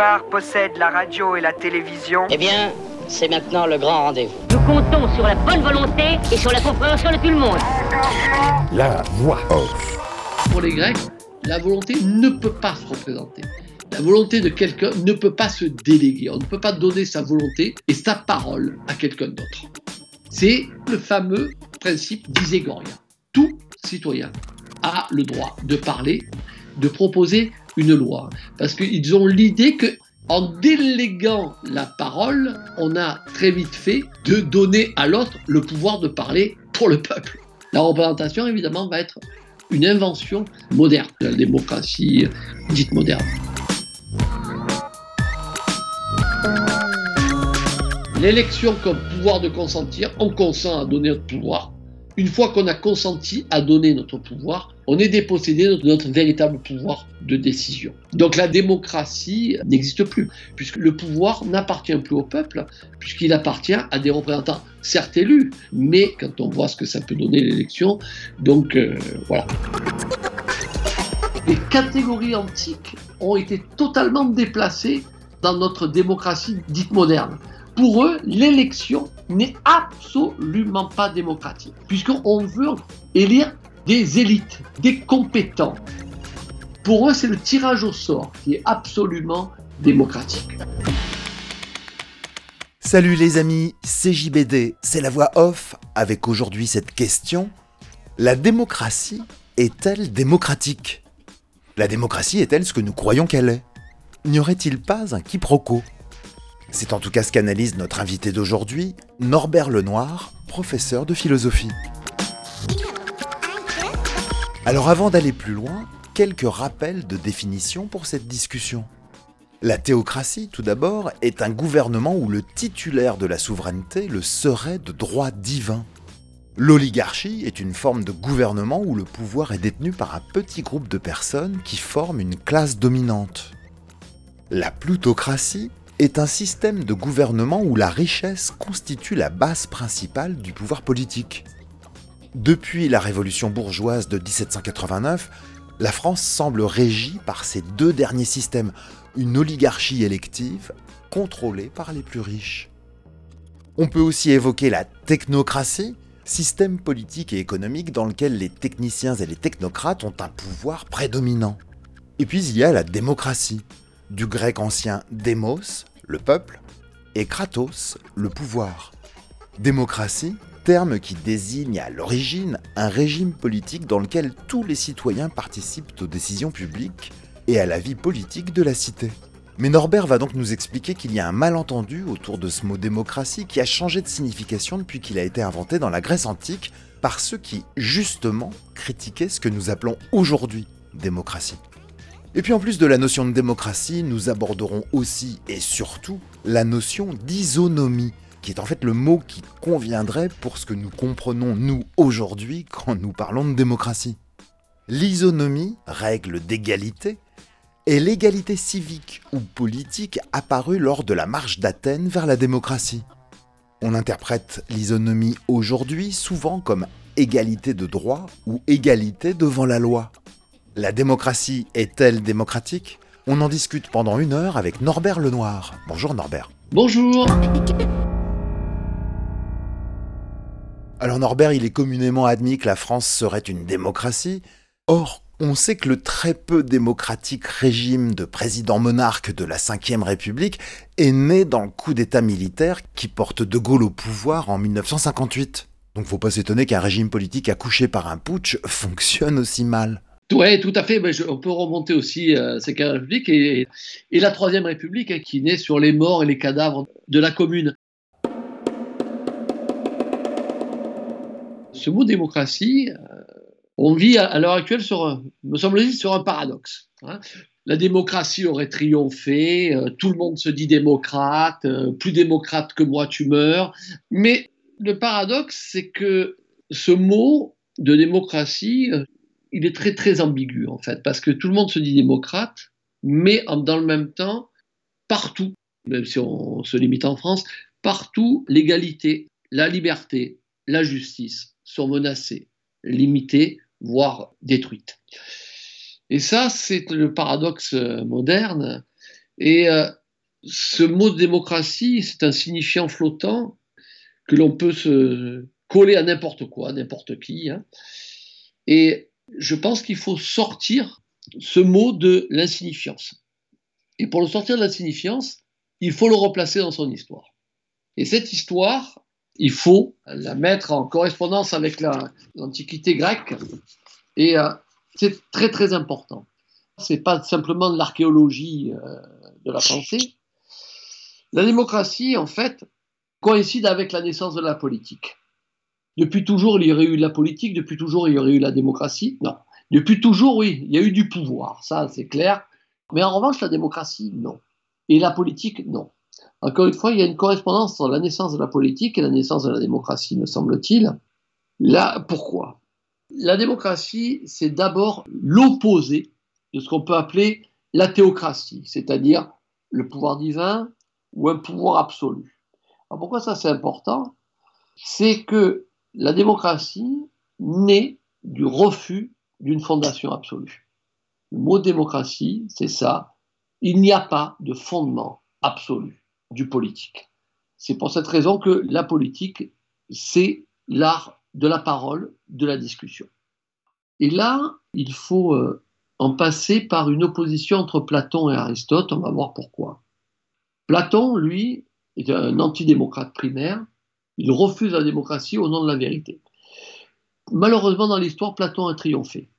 pouvoir possède la radio et la télévision. Eh bien, c'est maintenant le grand rendez-vous. Nous comptons sur la bonne volonté et sur la compréhension de tout le monde. La voix off. Pour les Grecs, la volonté ne peut pas se représenter. La volonté de quelqu'un ne peut pas se déléguer. On ne peut pas donner sa volonté et sa parole à quelqu'un d'autre. C'est le fameux principe d'Iségoria. Tout citoyen a le droit de parler, de proposer une loi. Parce qu'ils ont l'idée que en déléguant la parole, on a très vite fait de donner à l'autre le pouvoir de parler pour le peuple. La représentation, évidemment, va être une invention moderne, la démocratie dite moderne. L'élection comme pouvoir de consentir, on consent à donner notre pouvoir. Une fois qu'on a consenti à donner notre pouvoir, on est dépossédé de notre véritable pouvoir de décision. Donc la démocratie n'existe plus, puisque le pouvoir n'appartient plus au peuple, puisqu'il appartient à des représentants certes élus, mais quand on voit ce que ça peut donner l'élection, donc euh, voilà. Les catégories antiques ont été totalement déplacées dans notre démocratie dite moderne pour eux, l'élection n'est absolument pas démocratique, puisqu'on veut élire des élites, des compétents. Pour eux, c'est le tirage au sort qui est absolument démocratique. Salut les amis, c'est JBD, c'est la voix off avec aujourd'hui cette question. La démocratie est-elle démocratique? La démocratie est-elle ce que nous croyons qu'elle est? N'y aurait-il pas un quiproquo? C'est en tout cas ce qu'analyse notre invité d'aujourd'hui, Norbert Lenoir, professeur de philosophie. Alors avant d'aller plus loin, quelques rappels de définition pour cette discussion. La théocratie, tout d'abord, est un gouvernement où le titulaire de la souveraineté le serait de droit divin. L'oligarchie est une forme de gouvernement où le pouvoir est détenu par un petit groupe de personnes qui forment une classe dominante. La plutocratie est un système de gouvernement où la richesse constitue la base principale du pouvoir politique. Depuis la révolution bourgeoise de 1789, la France semble régie par ces deux derniers systèmes, une oligarchie élective contrôlée par les plus riches. On peut aussi évoquer la technocratie, système politique et économique dans lequel les techniciens et les technocrates ont un pouvoir prédominant. Et puis il y a la démocratie, du grec ancien demos, le peuple, et Kratos, le pouvoir. Démocratie, terme qui désigne à l'origine un régime politique dans lequel tous les citoyens participent aux décisions publiques et à la vie politique de la cité. Mais Norbert va donc nous expliquer qu'il y a un malentendu autour de ce mot démocratie qui a changé de signification depuis qu'il a été inventé dans la Grèce antique par ceux qui, justement, critiquaient ce que nous appelons aujourd'hui démocratie. Et puis en plus de la notion de démocratie, nous aborderons aussi et surtout la notion d'isonomie, qui est en fait le mot qui conviendrait pour ce que nous comprenons nous aujourd'hui quand nous parlons de démocratie. L'isonomie, règle d'égalité, est l'égalité civique ou politique apparue lors de la marche d'Athènes vers la démocratie. On interprète l'isonomie aujourd'hui souvent comme égalité de droit ou égalité devant la loi. La démocratie est-elle démocratique? On en discute pendant une heure avec Norbert Lenoir. Bonjour Norbert. Bonjour. Alors Norbert, il est communément admis que la France serait une démocratie. Or, on sait que le très peu démocratique régime de président monarque de la Ve République est né dans le coup d'État militaire qui porte De Gaulle au pouvoir en 1958. Donc faut pas s'étonner qu'un régime politique accouché par un putsch fonctionne aussi mal. Oui, tout à fait. Mais on peut remonter aussi à euh, la République et, et, la Troisième République hein, qui naît sur les morts et les cadavres de la Commune. Ce mot démocratie, euh, on vit à, l'heure actuelle sur, me semble-t-il, sur un paradoxe. Hein. La démocratie aurait triomphé, euh, tout le monde se dit démocrate, plus démocrate que moi tu meurs. Mais le paradoxe, c'est que ce mot de démocratie il est très très ambigu en fait, parce que tout le monde se dit démocrate, mais dans le même temps, partout, même si on se limite en France, partout, l'égalité, la liberté, la justice sont menacées, limitées, voire détruites. Et ça, c'est le paradoxe moderne. Et euh, ce mot démocratie, c'est un signifiant flottant que l'on peut se coller à n'importe quoi, n'importe qui. Hein. Et je pense qu'il faut sortir ce mot de l'insignifiance. Et pour le sortir de l'insignifiance, il faut le replacer dans son histoire. Et cette histoire, il faut la mettre en correspondance avec l'Antiquité grecque. Et euh, c'est très très important. C'est pas simplement de l'archéologie euh, de la pensée. La démocratie, en fait, coïncide avec la naissance de la politique. Depuis toujours, il y aurait eu la politique, depuis toujours, il y aurait eu la démocratie. Non. Depuis toujours, oui, il y a eu du pouvoir, ça c'est clair. Mais en revanche, la démocratie, non. Et la politique, non. Encore une fois, il y a une correspondance entre la naissance de la politique et la naissance de la démocratie, me semble-t-il. Là, pourquoi? La démocratie, c'est d'abord l'opposé de ce qu'on peut appeler la théocratie, c'est-à-dire le pouvoir divin ou un pouvoir absolu. Alors pourquoi ça c'est important? C'est que la démocratie naît du refus d'une fondation absolue. Le mot démocratie, c'est ça. Il n'y a pas de fondement absolu du politique. C'est pour cette raison que la politique, c'est l'art de la parole, de la discussion. Et là, il faut euh, en passer par une opposition entre Platon et Aristote. On va voir pourquoi. Platon, lui, est un antidémocrate primaire. Il refuse la démocratie au nom de la vérité. Malheureusement, dans l'histoire, Platon a triomphé.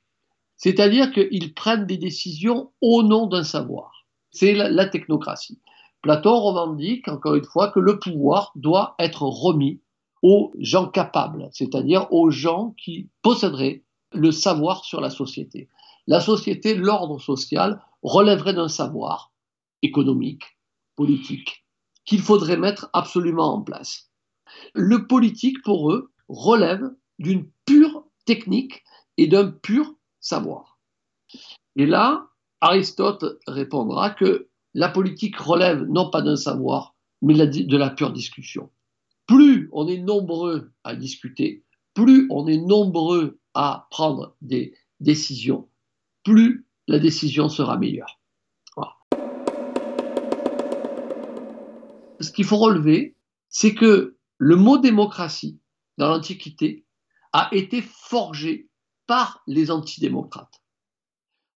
C'est-à-dire qu'ils prennent des décisions au nom d'un savoir. C'est la, technocratie. Platon revendique, encore une fois, que le pouvoir doit être remis aux gens capables, c'est-à-dire aux gens qui posséderaient le savoir sur la société. La société, l'ordre social, relèverait d'un savoir économique, politique, qu'il faudrait mettre absolument en place. Le politique, pour eux, relève d'une pure technique et d'un pur savoir. Et là, Aristote répondra que la politique relève non pas d'un savoir, mais de la pure discussion. Plus on est nombreux à discuter, plus on est nombreux à prendre des décisions, plus la décision sera meilleure. Ce qu'il faut relever, c'est que le mot démocratie, dans l'Antiquité, a été forgé par les antidémocrates.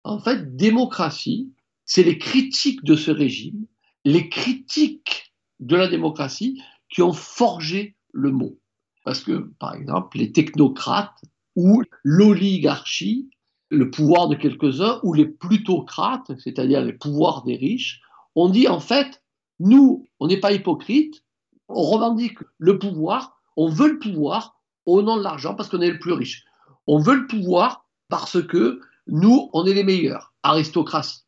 En fait, démocratie, c'est les critiques de ce régime, les critiques de la démocratie qui ont forgé le mot. Parce que, par exemple, les technocrates ou l'oligarchie, le pouvoir de quelques-uns, ou les plutocrates, c'est-à-dire les pouvoirs des riches, ont dit en fait, nous, on n'est pas hypocrite, on revendique le pouvoir, on veut le pouvoir au nom de l'argent parce qu'on est le plus riche. On veut le pouvoir parce que nous, on est les meilleurs, aristocratie.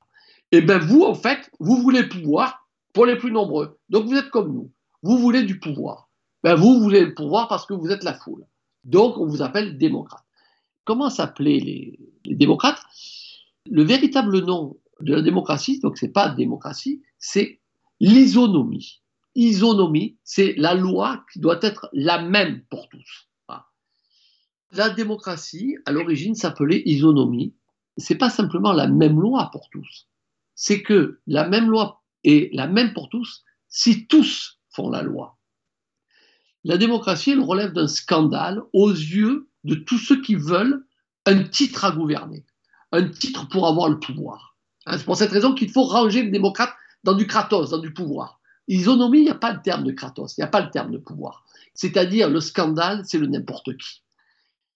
Et eh bien vous, en fait, vous voulez le pouvoir pour les plus nombreux. Donc vous êtes comme nous. Vous voulez du pouvoir. Ben vous voulez le pouvoir parce que vous êtes la foule. Donc on vous appelle démocrate. Comment s'appelaient les, les, démocrates? Le véritable nom de la démocratie, donc c'est pas démocratie, c'est l'isonomie. Isonomie, c'est la loi qui doit être la même pour tous. La démocratie, à l'origine, s'appelait isonomie. C'est pas simplement la même loi pour tous. C'est que la même loi est la même pour tous si tous font la loi. La démocratie, elle relève d'un scandale aux yeux de tous ceux qui veulent un titre à gouverner, un titre pour avoir le pouvoir. Hein, c'est pour cette raison qu'il faut ranger le démocrate dans du kratos, dans du pouvoir. Isonomie, il n'y a pas le terme de kratos, il n'y a pas le terme de pouvoir. C'est-à-dire le scandale, c'est le n'importe qui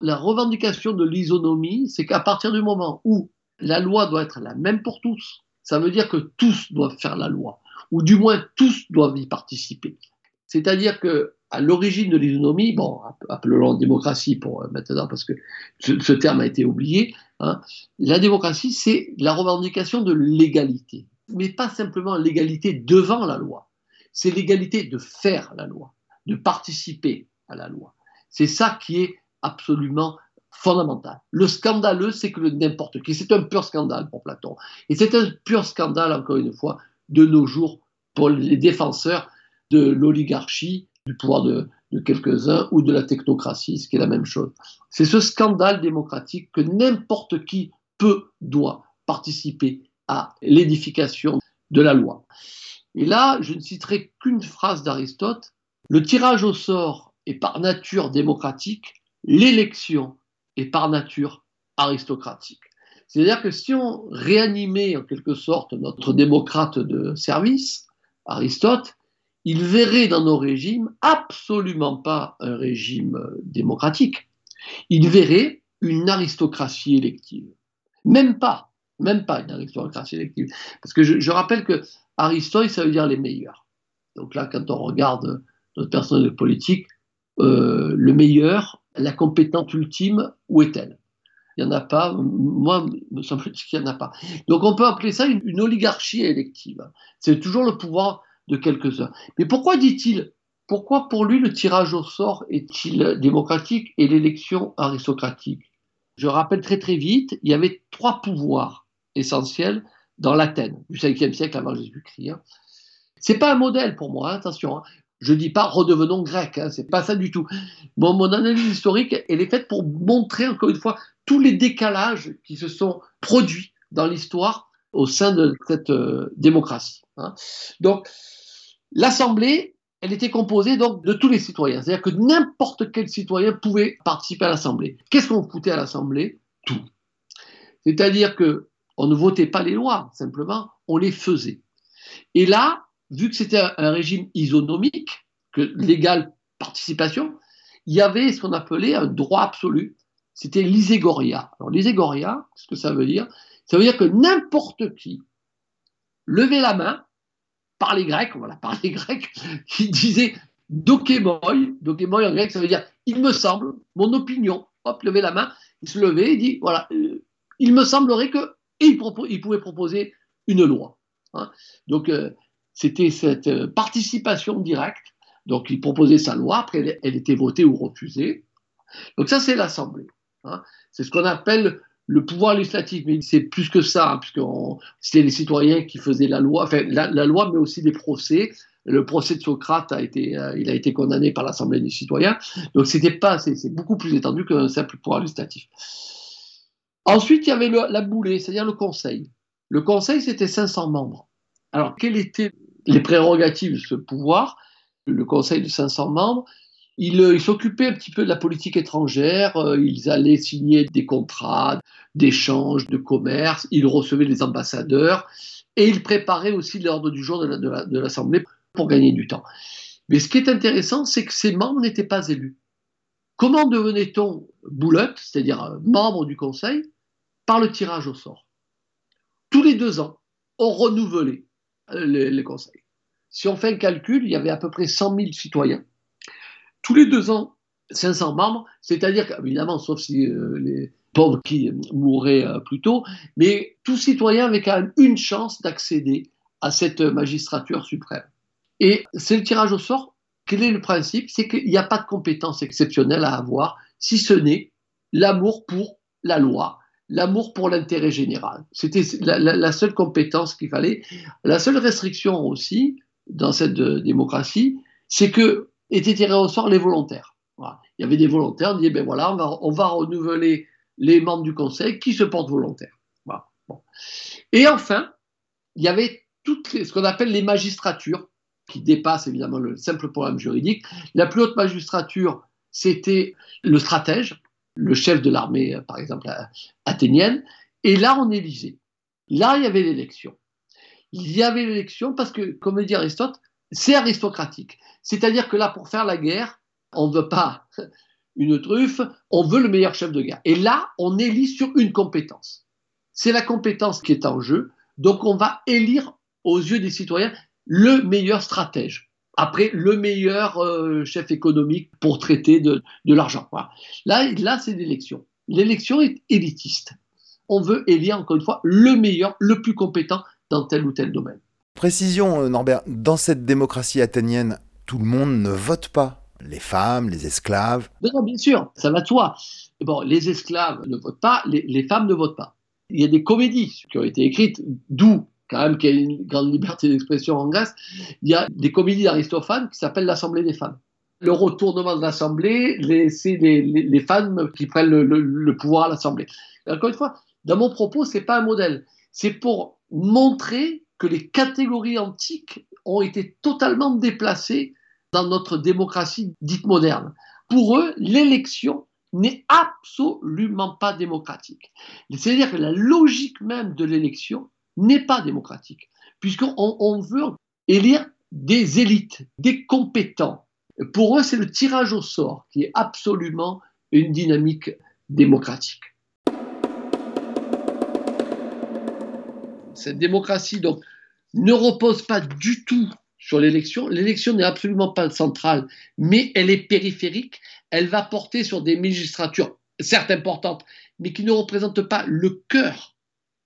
la revendication de l'isonomie, c'est qu'à partir du moment où la loi doit être la même pour tous, ça veut dire que tous doivent faire la loi, ou du moins tous doivent y participer. C'est-à-dire que à l'origine de l'isonomie, bon, appelons démocratie pour euh, maintenant parce que ce, terme a été oublié, hein, la démocratie, c'est la revendication de l'égalité, mais pas simplement l'égalité devant la loi, c'est l'égalité de faire la loi, de participer à la loi. C'est ça qui est absolument Le scandaleux, c'est que le n'importe qui, c'est un pur scandale pour Platon. Et c'est un pur scandale, encore une fois, de nos jours pour les défenseurs de l'oligarchie, du pouvoir de, de quelques-uns ou de la technocratie, ce qui est la même chose. C'est ce scandale démocratique que n'importe qui peut, doit participer à l'édification de la loi. Et là, je ne citerai qu'une phrase d'Aristote. Le tirage au sort est par nature démocratique, l'élection est par nature aristocratique. C'est-à-dire que si on réanimait en quelque sorte notre démocrate de service, Aristote, il verrait dans nos régimes absolument pas un régime démocratique. Il verrait une aristocratie élective. Même pas, même pas une aristocratie élective. Parce que je, rappelle que Aristote, ça veut dire les meilleurs. Donc là, quand on regarde notre personnel politique, euh, le meilleur, la compétente ultime, où est-elle? Il n'y en a pas. Moi, me semble-t-il qu'il n'y en a pas. Donc on peut appeler ça une, oligarchie élective. C'est toujours le pouvoir de quelques-uns. Mais pourquoi dit-il Pourquoi pour lui le tirage au sort est-il démocratique et l'élection aristocratique? Je rappelle très très vite, il y avait trois pouvoirs essentiels dans l'Athènes du 5e siècle avant Jésus-Christ. Hein. C'est pas un modèle pour moi, hein, attention. Hein. Je dis pas redevenons grecs, hein, c'est pas ça du tout. Mon analyse historique, elle est faite pour montrer encore une fois tous les décalages qui se sont produits dans l'histoire au sein de cette euh, démocratie. Hein. Donc, l'Assemblée, elle était composée donc de tous les citoyens, c'est-à-dire que n'importe quel citoyen pouvait participer à l'Assemblée. Qu'est-ce qu'on foutait à l'Assemblée? Tout. C'est-à-dire que on ne votait pas les lois, simplement, on les faisait. Et là, vu que c'était un, régime isonomique, que l'égale participation, il y avait ce qu'on appelait un droit absolu. C'était l'iségoria. Alors l'iségoria, ce que ça veut dire, ça veut dire que n'importe qui levait la main par les Grecs, voilà, par les Grecs, qui disaient dokemoi, dokemoi en grec, ça veut dire il me semble, mon opinion, hop, levait la main, il se levait et dit voilà, euh, il me semblerait que, il, pouvait proposer une loi. Hein. Donc, euh, c'était cette euh, participation directe. Donc, il proposait sa loi, après, elle, était votée ou refusée. Donc, ça, c'est l'Assemblée. Hein. C'est ce qu'on appelle le pouvoir législatif, mais c'est plus que ça, hein, puisque c'était les citoyens qui faisaient la loi, enfin, la, loi, mais aussi des procès. Le procès de Socrate a été, euh, il a été condamné par l'Assemblée des citoyens. Donc, c'était pas, c'est beaucoup plus étendu qu'un simple pouvoir législatif. Ensuite, il y avait la boulée, c'est-à-dire le Conseil. Le Conseil, c'était 500 membres. Alors, quelles étaient les prérogatives de ce pouvoir Le Conseil de 500 membres, ils s'occupaient un petit peu de la politique étrangère, euh, ils allaient signer des contrats d'échange, de commerce, ils recevaient les ambassadeurs et ils préparaient aussi l'ordre du jour de l'Assemblée pour gagner du temps. Mais ce qui est intéressant, c'est que ces membres n'étaient pas élus. Comment devenait-on boulotte, c'est-à-dire membre du Conseil, par le tirage au sort Tous les deux ans, on renouvelait les, conseils. Si on fait un calcul, il y avait à peu près 100 000 citoyens. Tous les deux ans, 500 membres, c'est-à-dire évidemment, sauf si euh, les pauvres qui mourraient euh, plus tôt, mais tout citoyen avait quand même une chance d'accéder à cette magistrature suprême. Et c'est le tirage au sort. Quel est le principe? C'est qu'il n'y a pas de compétence exceptionnelle à avoir, si ce n'est l'amour pour la loi, l'amour pour l'intérêt général. C'était la, seule compétence qu'il fallait. La seule restriction aussi dans cette euh, démocratie, c'est que étaient tirés au sort les volontaires. Il y avait des volontaires, on disait, ben voilà, on va, renouveler les membres du conseil qui se portent volontaires. Et enfin, il y avait toutes ce qu'on appelle les magistratures, qui dépassent évidemment le simple problème juridique. La plus haute magistrature, c'était le stratège, le chef de l'armée, euh, par exemple, athénienne. Et là, on élisait. Là, il y avait l'élection. Il y avait l'élection parce que, comme dit Aristote, c'est aristocratique. C'est-à-dire que là, pour faire la guerre, on ne veut pas une truffe, on veut le meilleur chef de guerre. Et là, on élit sur une compétence. C'est la compétence qui est en jeu. Donc, on va élire aux yeux des citoyens le meilleur stratège après le meilleur euh, chef économique pour traiter de, l'argent. Là, là c'est l'élection. L'élection est élitiste. On veut élire, encore une fois, le meilleur, le plus compétent dans tel ou tel domaine. Précision, euh, Norbert, dans cette démocratie athénienne, tout le monde ne vote pas. Les femmes, les esclaves. Non, bien sûr, ça va de soi. Bon, les esclaves ne votent pas, les, les femmes ne votent pas. Il y a des comédies qui ont été écrites, d'où quand même qu'il y a une grande liberté d'expression en Grèce, il y a des comédies d'Aristophane qui s'appellent l'Assemblée des femmes. Le retournement de l'Assemblée, c'est les, femmes qui prennent le, pouvoir à l'Assemblée. Encore une fois, dans mon propos, ce n'est pas un modèle. C'est pour montrer que les catégories antiques ont été totalement déplacées dans notre démocratie dite moderne. Pour eux, l'élection n'est absolument pas démocratique. C'est-à-dire que la logique même de l'élection n'est pas démocratique, puisqu'on on veut élire des élites, des compétents. Pour eux, c'est le tirage au sort qui est absolument une dynamique démocratique. Cette démocratie donc, ne repose pas du tout sur l'élection. L'élection n'est absolument pas centrale, mais elle est périphérique. Elle va porter sur des magistratures, certes importantes, mais qui ne représentent pas le cœur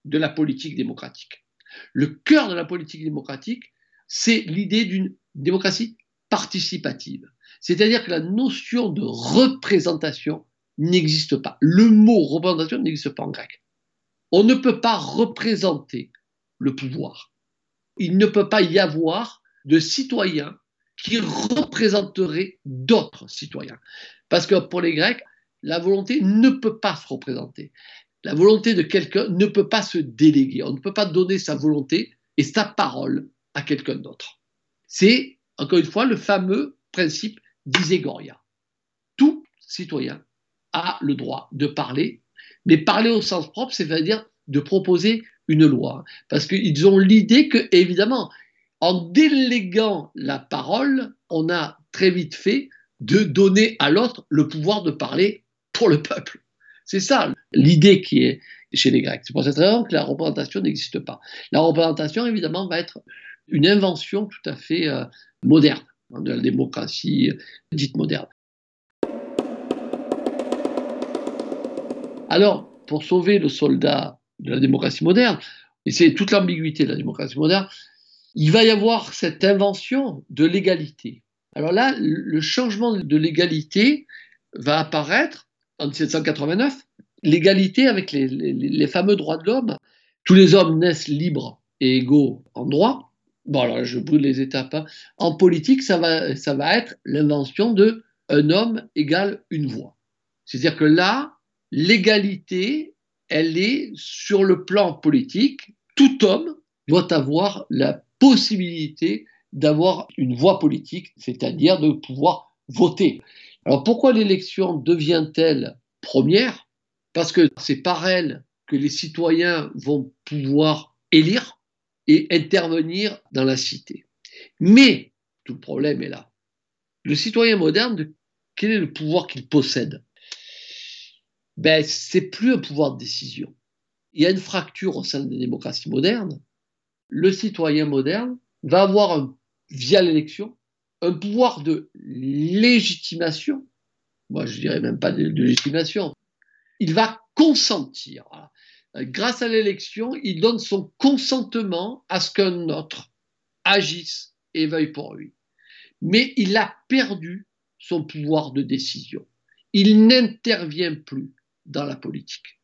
de la politique démocratique. Le cœur de la politique démocratique, c'est l'idée d'une démocratie participative. C'est-à-dire que la notion de représentation n'existe pas. Le mot représentation n'existe pas en grec. On ne peut pas représenter le pouvoir. Il ne peut pas y avoir de citoyens qui représenteraient d'autres citoyens. Parce que pour les Grecs, la volonté ne peut pas se représenter. La volonté de quelqu'un ne peut pas se déléguer. On ne peut pas donner sa volonté et sa parole à quelqu'un d'autre. C'est, encore une fois, le fameux principe d'Iségoria. Tout citoyen a le droit de parler, mais parler au sens propre, c'est-à-dire de proposer une loi. Parce qu'ils ont l'idée que, évidemment, en déléguant la parole, on a très vite fait de donner à l'autre le pouvoir de parler pour le peuple. C'est ça l'idée qui est chez les Grecs. C'est pour cette raison que la représentation n'existe pas. La représentation, évidemment, va être une invention tout à fait euh, moderne, hein, de la démocratie euh, dite moderne. Alors, pour sauver le soldat de la démocratie moderne, et c'est toute l'ambiguïté de la démocratie moderne, il va y avoir cette invention de l'égalité. Alors là, le changement de l'égalité va apparaître en 1789, l'égalité avec les, fameux droits de l'homme. Tous les hommes naissent libres et égaux en droit. Bon, alors je brûle les étapes. Hein. En politique, ça va, ça va être l'invention de un homme égale une voix. C'est-à-dire que là, l'égalité, elle est sur le plan politique. Tout homme doit avoir la possibilité d'avoir une voix politique, c'est-à-dire de pouvoir voter. Alors pourquoi l'élection devient-elle première? Parce que c'est par elle que les citoyens vont pouvoir élire et intervenir dans la cité. Mais tout le problème est là. Le citoyen moderne, quel est le pouvoir qu'il possède? Ben, c'est plus un pouvoir de décision. Il y a une fracture au sein des démocraties modernes. Le citoyen moderne va avoir, via l'élection, un pouvoir de légitimation. Moi, je dirais même pas de légitimation. Il va consentir. Grâce à l'élection, il donne son consentement à ce qu'un autre agisse et veuille pour lui. Mais il a perdu son pouvoir de décision. Il n'intervient plus dans la politique.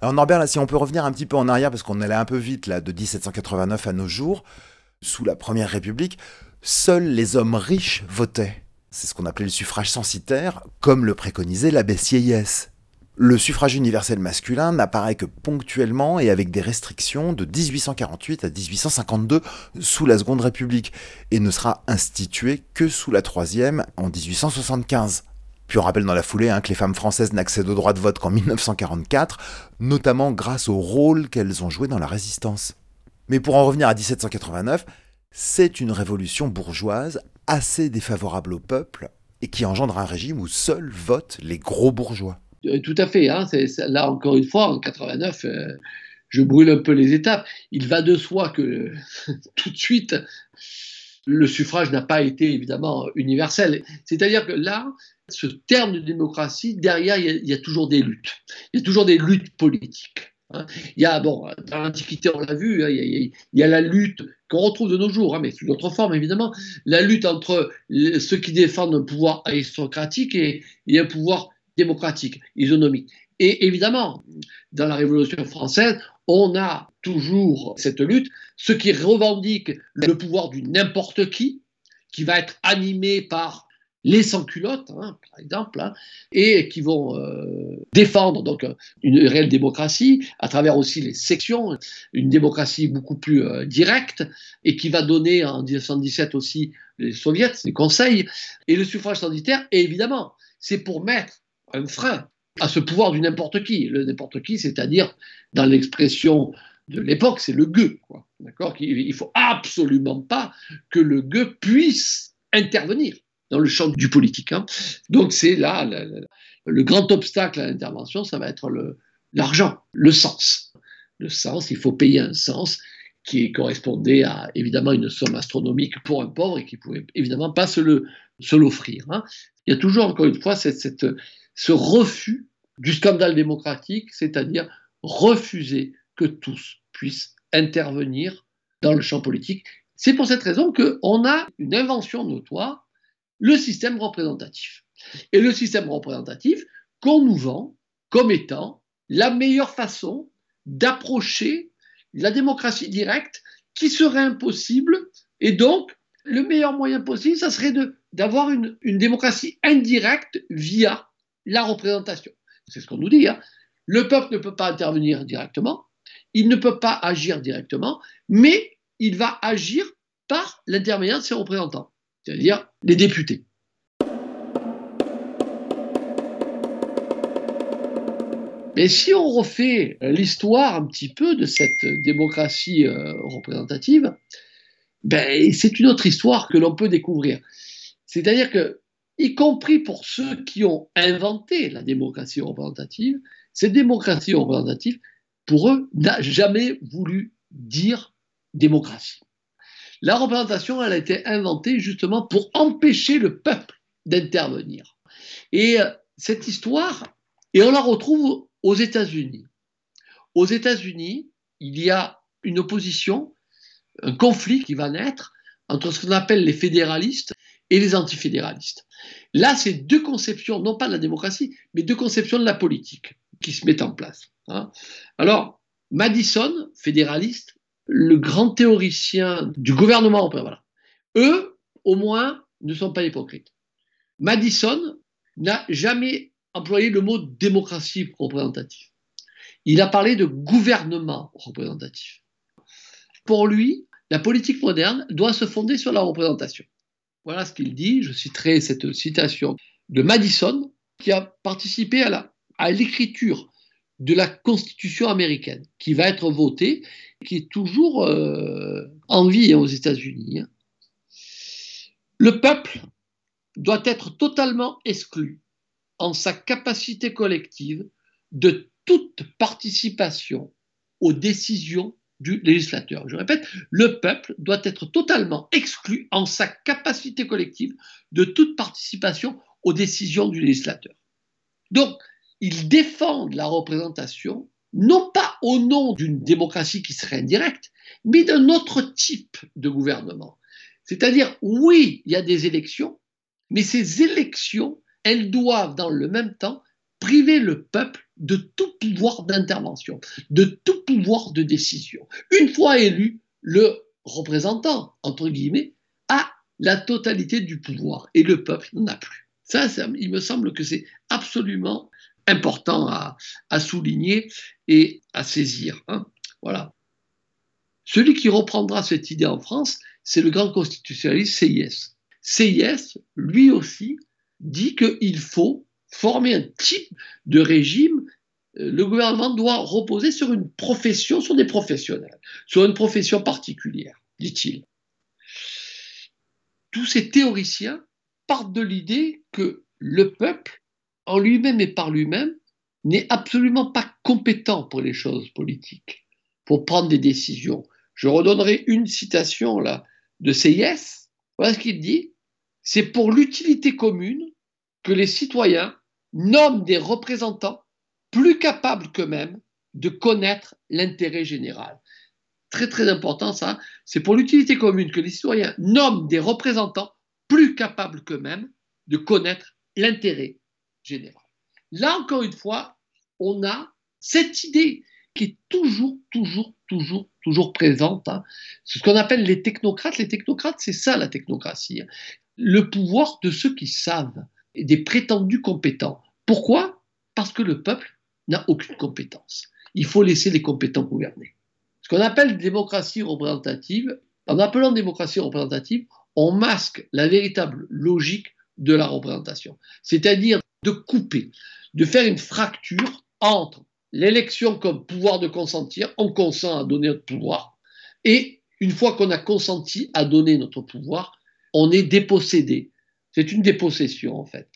Alors Norbert, si on peut revenir un petit peu en arrière, parce qu'on allait un peu vite là, de 1789 à nos jours, sous la Première République, seuls les hommes riches votaient. C'est ce qu'on appelait le suffrage censitaire, comme le préconisait l'abbé Sieyès. Le suffrage universel masculin n'apparaît que ponctuellement et avec des restrictions de 1848 à 1852 sous la Seconde République et ne sera institué que sous la Troisième en 1875. Puis on rappelle dans la foulée hein, que les femmes françaises n'accèdent au droit de vote qu'en 1944, notamment grâce au rôle qu'elles ont joué dans la résistance. Mais pour en revenir à 1789, c'est une révolution bourgeoise assez défavorable au peuple et qui engendre un régime où seuls votent les gros bourgeois. Euh, tout à fait. Hein, là, encore une fois, en 89, euh, je brûle un peu les étapes. Il va de soi que tout de suite, le suffrage n'a pas été évidemment universel. C'est-à-dire que là, ce terme de démocratie, derrière, il y, a, toujours des luttes. Il y a toujours des luttes politiques. Hein. Il y a, bon, dans l'Antiquité, on l'a vu, hein, il, y a, la lutte qu'on retrouve de nos jours, mais sous d'autres formes évidemment, la lutte entre ceux qui défendent un pouvoir aristocratique et, et un pouvoir démocratique, isonomique. Et évidemment, dans la Révolution française, on a toujours cette lutte, ceux qui revendiquent le pouvoir du n'importe qui, qui va être animé par les sans-culottes, hein, par exemple, hein, et qui vont euh, défendre donc une réelle démocratie à travers aussi les sections, une démocratie beaucoup plus euh, directe, et qui va donner en 1917 aussi les soviets, les conseils, et le suffrage censitaire, et évidemment, c'est pour mettre un frein à ce pouvoir du n'importe qui. Le n'importe qui, c'est-à-dire, dans l'expression de l'époque, c'est le gueux. D'accord? Il ne faut absolument pas que le gueux puisse intervenir dans le champ du politique. Hein. Donc c'est là le, grand obstacle à l'intervention, ça va être l'argent, le, sens. Le sens, il faut payer un sens qui correspondait à évidemment une somme astronomique pour un pauvre et qui pouvait évidemment pas se l'offrir. Hein. Il y a toujours encore une fois cette, ce refus du scandale démocratique, c'est-à-dire refuser que tous puissent intervenir dans le champ politique. C'est pour cette raison qu'on a une invention notoire, le système représentatif. Et le système représentatif qu'on nous vend comme étant la meilleure façon d'approcher la démocratie directe qui serait impossible. Et donc, le meilleur moyen possible, ça serait d'avoir une, une, démocratie indirecte via la représentation. C'est ce qu'on nous dit. Hein. Le peuple ne peut pas intervenir directement, il ne peut pas agir directement, mais il va agir par l'intermédiaire de ses représentants, c'est-à-dire les députés. Mais si on refait l'histoire un petit peu de cette démocratie euh, représentative, ben, c'est une autre histoire que l'on peut découvrir. C'est-à-dire que, y compris pour ceux qui ont inventé la démocratie représentative, cette démocratie représentative, pour eux, n'a jamais voulu dire démocratie. La représentation, elle a été inventée justement pour empêcher le peuple d'intervenir. Et euh, cette histoire, et on la retrouve aux États-Unis. Aux États-Unis, il y a une opposition, un conflit qui va naître entre ce qu'on appelle les fédéralistes et les antifédéralistes. Là, c'est deux conceptions, non pas de la démocratie, mais deux conceptions de la politique qui se mettent en place. Hein. Alors, Madison, fédéraliste, le grand théoricien du gouvernement voilà. eux, au moins, ne sont pas hypocrites. Madison n'a jamais employé le mot démocratie représentative. Il a parlé de gouvernement représentatif. Pour lui, la politique moderne doit se fonder sur la représentation. Voilà ce qu'il dit. Je citerai cette citation de Madison, qui a participé à l'écriture de la Constitution américaine, qui va être votée, qui est toujours euh, en vie hein, aux États-Unis. Hein. Le peuple doit être totalement exclu en sa capacité collective de toute participation aux décisions du législateur. Je répète, le peuple doit être totalement exclu en sa capacité collective de toute participation aux décisions du législateur. Donc, ils défendent la représentation, non pas au nom d'une démocratie qui serait indirecte, mais d'un autre type de gouvernement. C'est-à-dire, oui, il y a des élections, mais ces élections, elles doivent dans le même temps priver le peuple de tout pouvoir d'intervention, de tout pouvoir de décision. Une fois élu, le représentant, entre guillemets, a la totalité du pouvoir et le peuple n'en a plus. Ça, il me semble que c'est absolument important à, souligner et à saisir. Hein. Voilà. Celui qui reprendra cette idée en France, c'est le grand constitutionnaliste CIS. CIS, lui aussi, dit qu'il faut former un type de régime. Euh, le gouvernement doit reposer sur une profession, sur des professionnels, sur une profession particulière, dit-il. Tous ces théoriciens partent de l'idée que le peuple en lui-même et par lui-même, n'est absolument pas compétent pour les choses politiques, pour prendre des décisions. Je redonnerai une citation là de CIS. Voilà ce qu'il dit. C'est pour l'utilité commune que les citoyens nomment des représentants plus capables qu'eux-mêmes de connaître l'intérêt général. Très très important ça. C'est pour l'utilité commune que les citoyens nomment des représentants plus capables qu'eux-mêmes de connaître l'intérêt général. Là, encore une fois, on a cette idée qui est toujours, toujours, toujours, toujours présente. Hein. C'est ce qu'on appelle les technocrates. Les technocrates, c'est ça la technocratie. Hein. le pouvoir de ceux qui savent, des prétendus compétents. Pourquoi? Parce que le peuple n'a aucune compétence. Il faut laisser les compétents gouverner. Ce qu'on appelle démocratie représentative, en appelant démocratie représentative, on masque la véritable logique de la représentation. C'est-à-dire de couper, de faire une fracture entre l'élection comme pouvoir de consentir, on consent à donner notre pouvoir, et une fois qu'on a consenti à donner notre pouvoir, on est dépossédé. C'est une dépossession en fait.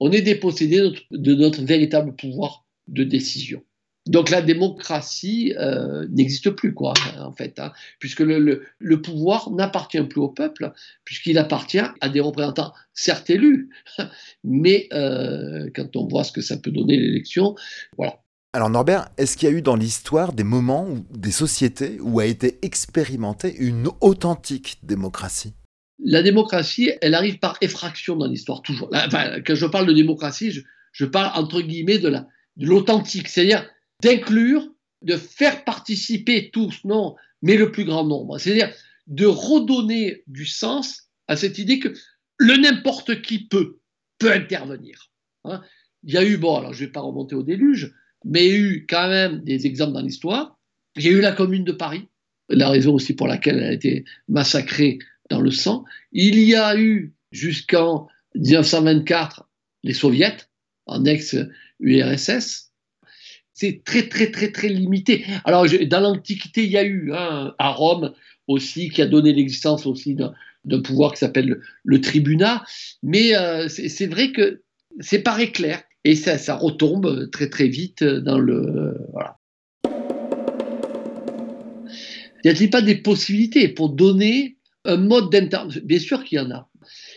On est dépossédé de notre, véritable pouvoir de décision. Donc la démocratie euh, n'existe plus, quoi, en fait, hein, puisque le, pouvoir n'appartient plus au peuple, puisqu'il appartient à des représentants, certes élus, mais euh, quand on voit ce que ça peut donner l'élection, voilà. Alors Norbert, est-ce qu'il y a eu dans l'histoire des moments ou des sociétés où a été expérimentée une authentique démocratie? La démocratie, elle arrive par effraction dans l'histoire, toujours. Quand je parle de démocratie, je, je parle entre guillemets de l'authentique, c'est-à-dire d'inclure, de faire participer tous, non, mais le plus grand nombre. C'est-à-dire de redonner du sens à cette idée que le n'importe qui peut, peut intervenir. Hein. Il y a eu, bon, alors je ne vais pas remonter au déluge, mais il y a eu quand même des exemples dans l'histoire. Il y a eu la commune de Paris, la raison aussi pour laquelle elle a été massacrée dans le sang. Il y a eu jusqu'en 1924 les soviets en ex-URSS c'est très, très, très, très limité. Alors, dans l'Antiquité, il y a eu hein, à Rome aussi, qui a donné l'existence aussi d'un pouvoir qui s'appelle le, tribunat, mais euh, c'est vrai que c'est pas clair et ça, ça retombe très, très vite dans le. Voilà. Y a-t-il pas des possibilités pour donner un mode d'intervention Bien sûr qu'il y en a.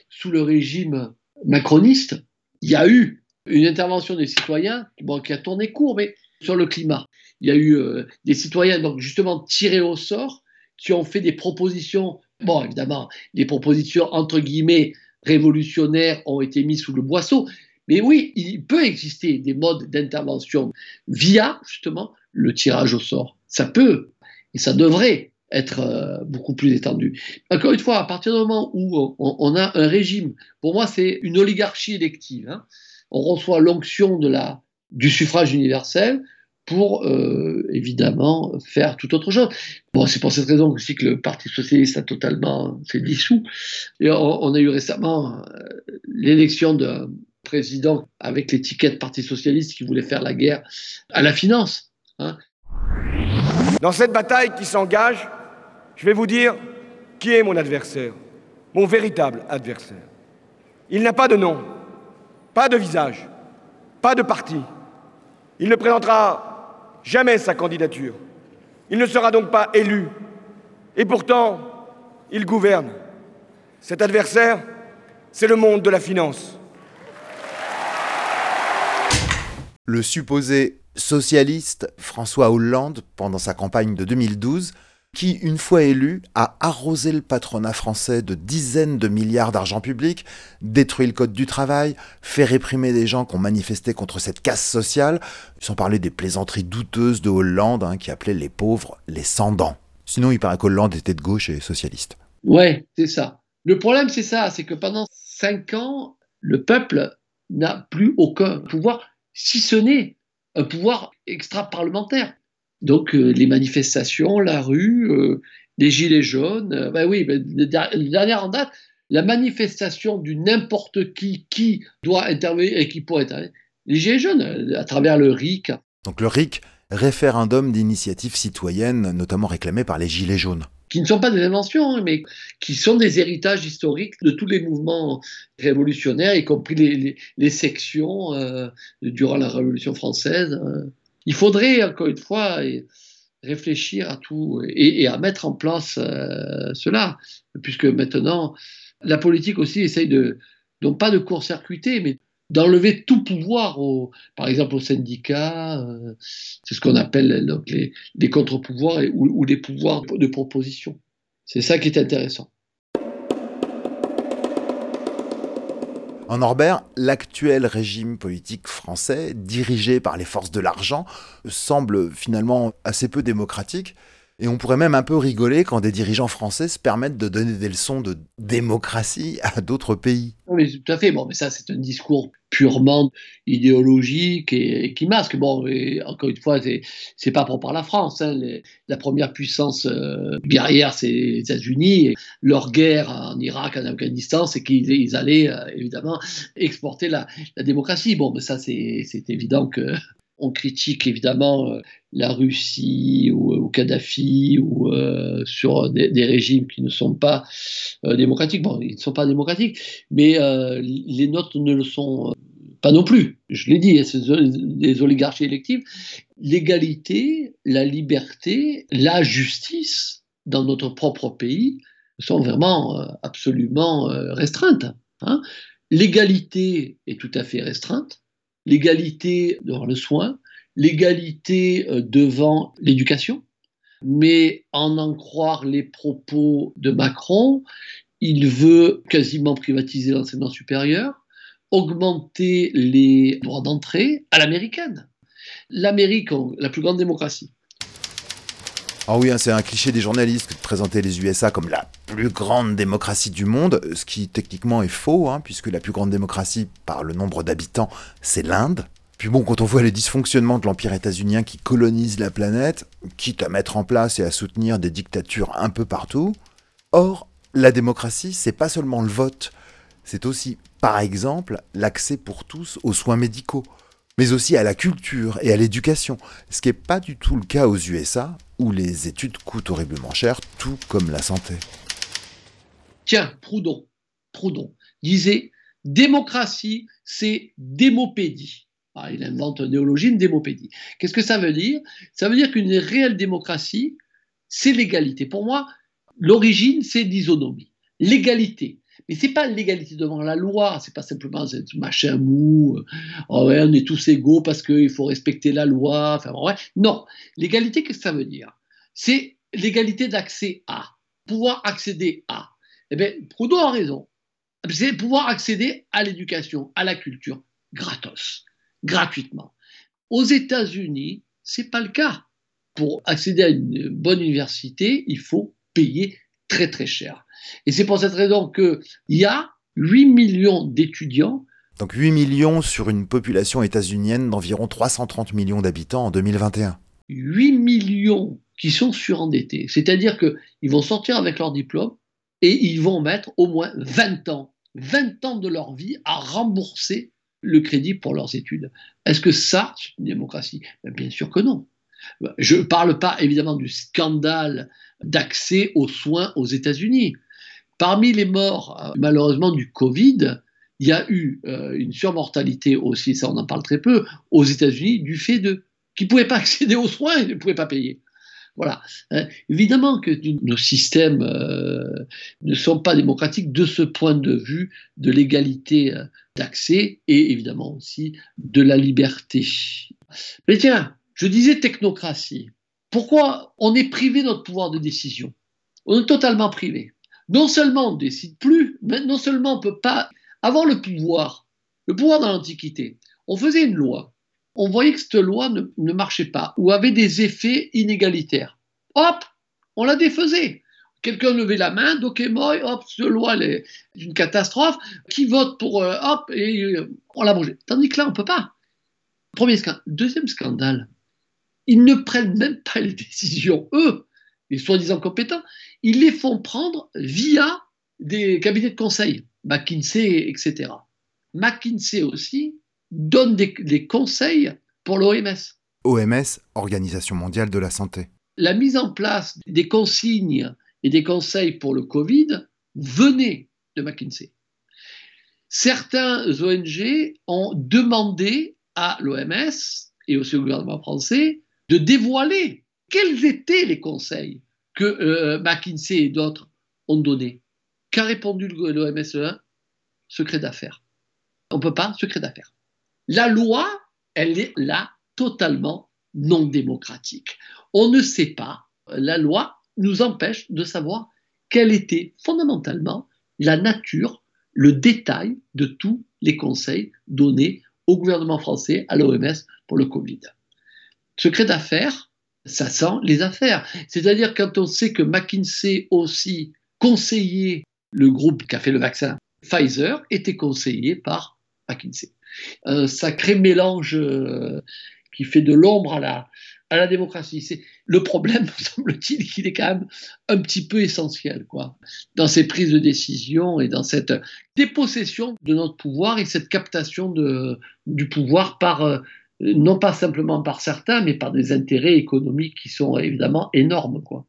Sous le régime macroniste, il y a eu une intervention des citoyens bon, qui a tourné court, mais sur le climat. Il y a eu euh, des citoyens, donc justement tirés au sort, qui ont fait des propositions. Bon, évidemment, les propositions entre guillemets révolutionnaires ont été mises sous le boisseau. Mais oui, il peut exister des modes d'intervention via justement le tirage au sort. Ça peut et ça devrait être euh, beaucoup plus étendu. Encore une fois, à partir du moment où on, a un régime, pour moi c'est une oligarchie élective. Hein. On reçoit l'onction du suffrage universel pour euh, évidemment faire tout autre chose. Bon, c'est pour cette raison aussi que le Parti socialiste a totalement s'est dissous. Et on, a eu récemment euh, l'élection d'un président avec l'étiquette Parti socialiste qui voulait faire la guerre à la finance. Hein. Dans cette bataille qui s'engage, je vais vous dire qui est mon adversaire, mon véritable adversaire. Il n'a pas de nom, pas de visage, pas de parti. Il ne présentera jamais sa candidature. Il ne sera donc pas élu. Et pourtant, il gouverne. Cet adversaire, c'est le monde de la finance. Le supposé socialiste François Hollande, pendant sa campagne de 2012, qui, une fois élu, a arrosé le patronat français de dizaines de milliards d'argent public, détruit le code du travail, fait réprimer des gens qui ont manifesté contre cette casse sociale, sans parler des plaisanteries douteuses de Hollande, hein, qui appelait les pauvres les sans-dents. Sinon, il paraît qu'Hollande était de gauche et socialiste. Ouais, c'est ça. Le problème, c'est ça, c'est que pendant cinq ans, le peuple n'a plus aucun pouvoir, si ce n'est un pouvoir extra-parlementaire. Donc euh, les manifestations, la rue, euh, les gilets jaunes, ben oui, ben, le, dernière en date, la manifestation du n'importe qui qui doit intervenir et qui pourrait intervenir, les gilets jaunes, à travers le RIC. Donc le RIC, référendum d'initiative citoyenne, notamment réclamé par les gilets jaunes qui ne sont pas des inventions, hein, mais qui sont des héritages historiques de tous les mouvements révolutionnaires, y compris les, sections durant la Révolution française il faudrait, encore une fois, réfléchir à tout et, à mettre en place euh, cela, puisque maintenant, la politique aussi essaye de, non pas de court-circuiter, mais d'enlever tout pouvoir, par exemple aux syndicats, euh, c'est ce qu'on appelle donc, les, contre-pouvoirs ou, ou les pouvoirs de proposition. C'est ça qui est intéressant. En Norbert, l'actuel régime politique français, dirigé par les forces de l'argent, semble finalement assez peu démocratique. Et on pourrait même un peu rigoler quand des dirigeants français se permettent de donner des leçons de démocratie à d'autres pays. Oui, tout à fait. Bon, mais ça, c'est un discours purement idéologique et, qui masque. Bon, encore une fois, c'est pas propre à la France. Hein. la première puissance euh, guerrière, c'est les États-Unis. Leur guerre en Irak, en Afghanistan, c'est qu'ils allaient euh, évidemment exporter la, la, démocratie. Bon, mais ça, c'est évident que on critique évidemment euh, la Russie ou, Kadhafi ou euh, sur des, régimes qui ne sont pas euh, démocratiques. Bon, ils ne sont pas démocratiques, mais les nôtres ne le sont pas non plus. Je l'ai dit, c'est des oligarchies électives. L'égalité, la liberté, la justice dans notre propre pays sont vraiment absolument restreintes. Hein. L'égalité est tout à fait restreinte l'égalité devant le soin, l'égalité euh, devant l'éducation. Mais en en croire les propos de Macron, il veut quasiment privatiser l'enseignement supérieur, augmenter les droits d'entrée à l'américaine. L'Amérique, la plus grande démocratie. Ah oui, hein, c'est un cliché des journalistes de présenter les USA comme la plus grande démocratie du monde, ce qui techniquement est faux, hein, puisque la plus grande démocratie par le nombre d'habitants, c'est l'Inde. Puis bon, quand on voit les dysfonctionnements de l'Empire états-unien qui colonise la planète, quitte à mettre en place et à soutenir des dictatures un peu partout, or, la démocratie, c'est pas seulement le vote, c'est aussi, par exemple, l'accès pour tous aux soins médicaux, mais aussi à la culture et à l'éducation, ce qui n'est pas du tout le cas aux USA, où les études coûtent horriblement cher, tout comme la santé. Tiens, Proudhon, Proudhon disait démocratie, c'est démopédie. Ah, il invente un néologisme, démopédie. Qu'est-ce que ça veut dire? Ça veut dire qu'une réelle démocratie, c'est l'égalité. Pour moi, l'origine, c'est l'isonomie. L'égalité. Mais c'est pas l'égalité devant la loi, c'est pas simplement ce machin mou, euh, oh on est tous égaux parce qu'il faut respecter la loi. Enfin, ouais. Non, l'égalité, qu'est-ce que ça veut dire? C'est l'égalité d'accès à, pouvoir accéder à. Eh bien, Proudhon a raison. C'est pouvoir accéder à l'éducation, à la culture, gratos, gratuitement. Aux États-Unis, c'est pas le cas. Pour accéder à une bonne université, il faut payer très très cher. Et c'est pour cette raison qu'il y a 8 millions d'étudiants. Donc 8 millions sur une population états-unienne d'environ 330 millions d'habitants en 2021. 8 millions qui sont surendettés. C'est-à-dire qu'ils vont sortir avec leur diplôme et ils vont mettre au moins 20 ans, 20 ans de leur vie à rembourser le crédit pour leurs études. Est-ce que ça, c'est une démocratie? Ben, Bien sûr que non. Je ne parle pas évidemment du scandale d'accès aux soins aux États-Unis. Parmi les morts, euh, malheureusement, du Covid, il y a eu euh, une surmortalité aussi, ça on en parle très peu, aux États-Unis du fait de qu'ils ne pouvaient pas accéder aux soins, ils ne pouvaient pas payer. Voilà. Hein. évidemment que nos systèmes euh, ne sont pas démocratiques de ce point de vue de l'égalité d'accès et évidemment aussi de la liberté. Mais tiens, je disais technocratie. Pourquoi on est privé de notre pouvoir de décision? On est totalement privé. Non seulement on ne décide plus, mais non seulement on ne peut pas avoir le pouvoir, le pouvoir dans l'Antiquité. On faisait une loi, on voyait que cette loi ne, marchait pas ou avait des effets inégalitaires. Hop, on la défaisait. Quelqu'un levait la main, Dokemoy, hop, cette loi est une catastrophe. Qui vote pour, euh, hop, et euh, on l'a mangé. Tandis que là, on ne peut pas. Premier scandale. Deuxième scandale, ils ne prennent même pas les décisions, eux, les soi-disant compétents, ils les font prendre via des cabinets de conseil, McKinsey, etc. McKinsey aussi donne des, conseils pour l'OMS. OMS, Organisation mondiale de la santé. La mise en place des consignes et des conseils pour le Covid venait de McKinsey. Certains ONG ont demandé à l'OMS et aussi au gouvernement français de dévoiler quels étaient les conseils que euh, McKinsey et d'autres ont donnés. Qu'a répondu l'OMSE Secret d'affaires. On ne peut pas, secret d'affaires. La loi, elle est là totalement non démocratique. On ne sait pas, la loi nous empêche de savoir quelle était fondamentalement la nature, le détail de tous les conseils donnés au gouvernement français, à l'OMS pour le Covid secret d'affaires, ça sent les affaires. C'est-à-dire quand on sait que McKinsey aussi conseillait le groupe qui a fait le vaccin, Pfizer était conseillé par McKinsey. Un sacré mélange euh, qui fait de l'ombre à la, démocratie. C'est le problème, semble-t-il, qu'il est quand même un petit peu essentiel, quoi, dans ces prises de décision et dans cette dépossession de notre pouvoir et cette captation du pouvoir par euh, non pas simplement par certains, mais par des intérêts économiques qui sont évidemment énormes, quoi.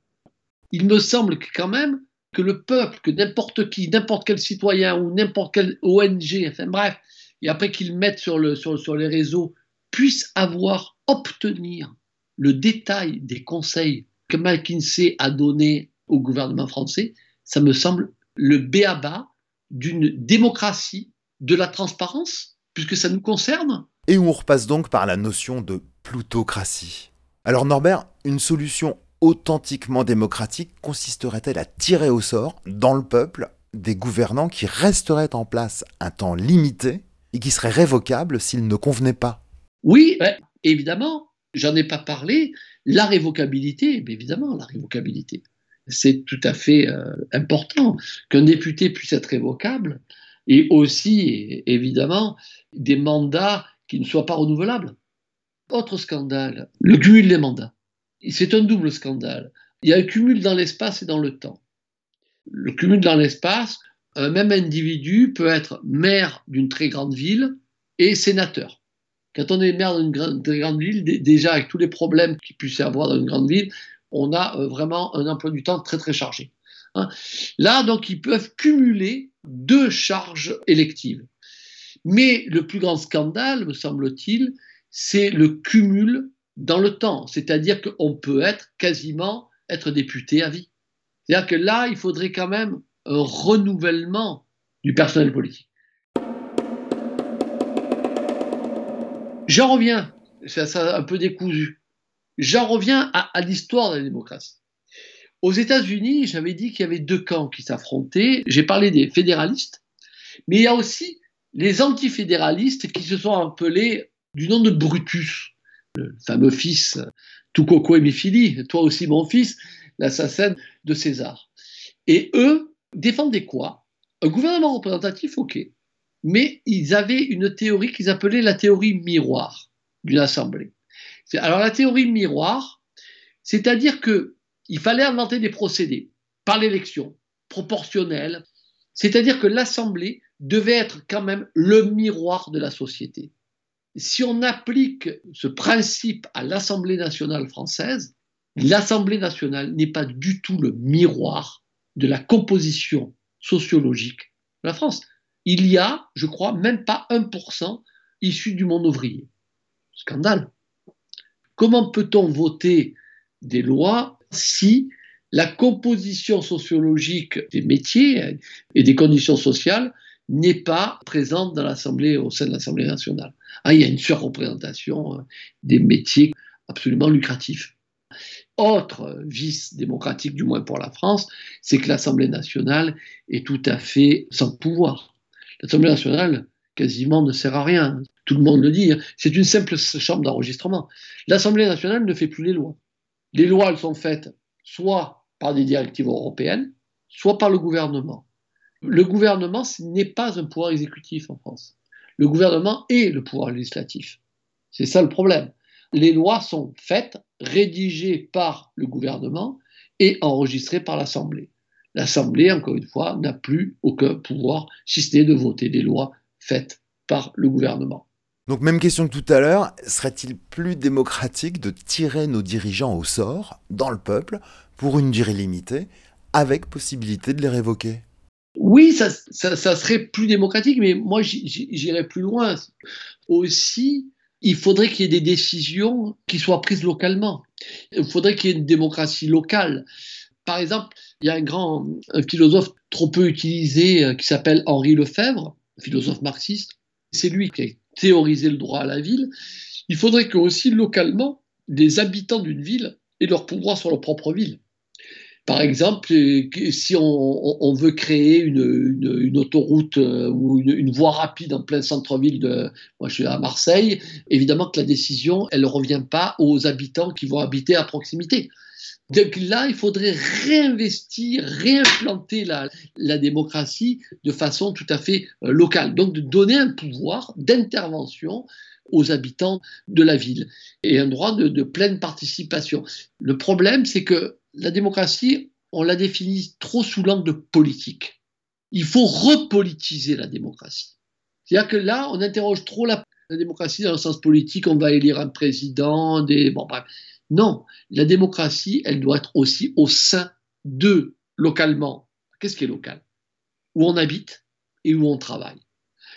Il me semble que quand même que le peuple, que n'importe qui, n'importe quel citoyen ou n'importe quelle ONG, enfin bref, et après qu'ils mettent sur, le, sur les réseaux, puisse avoir, obtenir le détail des conseils que McKinsey a donnés au gouvernement français, ça me semble le béaba d'une démocratie, de la transparence, puisque ça nous concerne. Et on repasse donc par la notion de plutocratie. Alors Norbert, une solution authentiquement démocratique consisterait-elle à tirer au sort, dans le peuple, des gouvernants qui resteraient en place un temps limité et qui seraient révocables s'ils ne convenaient pas? Oui, évidemment, j'en ai pas parlé. La révocabilité, évidemment, la révocabilité. C'est tout à fait euh, important qu'un député puisse être révocable et aussi, évidemment, des mandats qui ne soient pas renouvelables. Autre scandale, le cumul des mandats. C'est un double scandale. Il y a un cumul dans l'espace et dans le temps. Le cumul dans l'espace, un même individu peut être maire d'une très grande ville et sénateur. Quand on est maire d'une très grande ville, déjà avec tous les problèmes qu'il puisse y avoir dans une grande ville, on a euh, vraiment un emploi du temps très très chargé. Hein. Là, donc, ils peuvent cumuler deux charges électives. Mais le plus grand scandale, me semble-t-il, c'est le cumul dans le temps. C'est-à-dire qu'on peut être quasiment être député à vie. C'est-à-dire que là, il faudrait quand même un renouvellement du personnel politique. J'en reviens, c'est un peu décousu, j'en reviens à l'histoire de la démocratie. Aux États-Unis, j'avais dit qu'il y avait deux camps qui s'affrontaient. J'ai parlé des fédéralistes, mais il y a aussi les antifédéralistes qui se sont appelés du nom de Brutus, le fameux fils tout coco et Mifili, toi aussi mon fils, l'assassin de César. Et eux défendaient quoi? Un gouvernement représentatif, ok, mais ils avaient une théorie qu'ils appelaient la théorie miroir d'une assemblée. Alors la théorie miroir, c'est-à-dire que il fallait inventer des procédés par l'élection proportionnelle, c'est-à-dire que l'assemblée devait être quand même le miroir de la société. Si on applique ce principe à l'Assemblée nationale française, l'Assemblée nationale n'est pas du tout le miroir de la composition sociologique de la France. Il y a, je crois, même pas 1% issu du monde ouvrier. Scandale. Comment peut-on voter des lois si la composition sociologique des métiers et des conditions sociales n'est pas présente dans l'Assemblée, au sein de l'Assemblée nationale. Ah, il y a une surreprésentation euh, des métiers absolument lucratifs. Autre vice démocratique, du moins pour la France, c'est que l'Assemblée nationale est tout à fait sans pouvoir. L'Assemblée nationale quasiment ne sert à rien. Tout le monde le dit. Hein. C'est une simple chambre d'enregistrement. L'Assemblée nationale ne fait plus les lois. Les lois, elles sont faites soit par des directives européennes, soit par le gouvernement. Le gouvernement n'est pas un pouvoir exécutif en France. Le gouvernement est le pouvoir législatif. C'est ça le problème. Les lois sont faites, rédigées par le gouvernement et enregistrées par l'Assemblée. L'Assemblée, encore une fois, n'a plus aucun pouvoir, si ce n'est de voter des lois faites par le gouvernement. Donc même question que tout à l'heure, serait-il plus démocratique de tirer nos dirigeants au sort, dans le peuple, pour une durée limitée, avec possibilité de les révoquer? Oui, ça, serait plus démocratique, mais moi j'irais plus loin. Aussi, il faudrait qu'il y ait des décisions qui soient prises localement. Il faudrait qu'il y ait une démocratie locale. Par exemple, il y a un grand philosophe trop peu utilisé euh, qui s'appelle Henri Lefebvre, philosophe marxiste. C'est lui qui a théorisé le droit à la ville. Il faudrait que aussi localement, les habitants d'une ville aient leur pouvoir sur leur propre ville. Par exemple, si on, veut créer une, autoroute ou une, voie rapide en plein centre-ville de, moi je suis à Marseille, évidemment que la décision, elle ne revient pas aux habitants qui vont habiter à proximité. Donc là, il faudrait réinvestir, réimplanter la, démocratie de façon tout à fait euh, locale. Donc de donner un pouvoir d'intervention aux habitants de la ville et un droit de pleine participation. Le problème, c'est que la démocratie, on la définit trop sous l'angle politique. Il faut repolitiser la démocratie. C'est-à-dire que là, on interroge trop la, démocratie dans le sens politique, on va élire un président, des... Non, la démocratie, elle doit être aussi au sein de, localement. Qu'est-ce qui est local? Où on habite et où on travaille.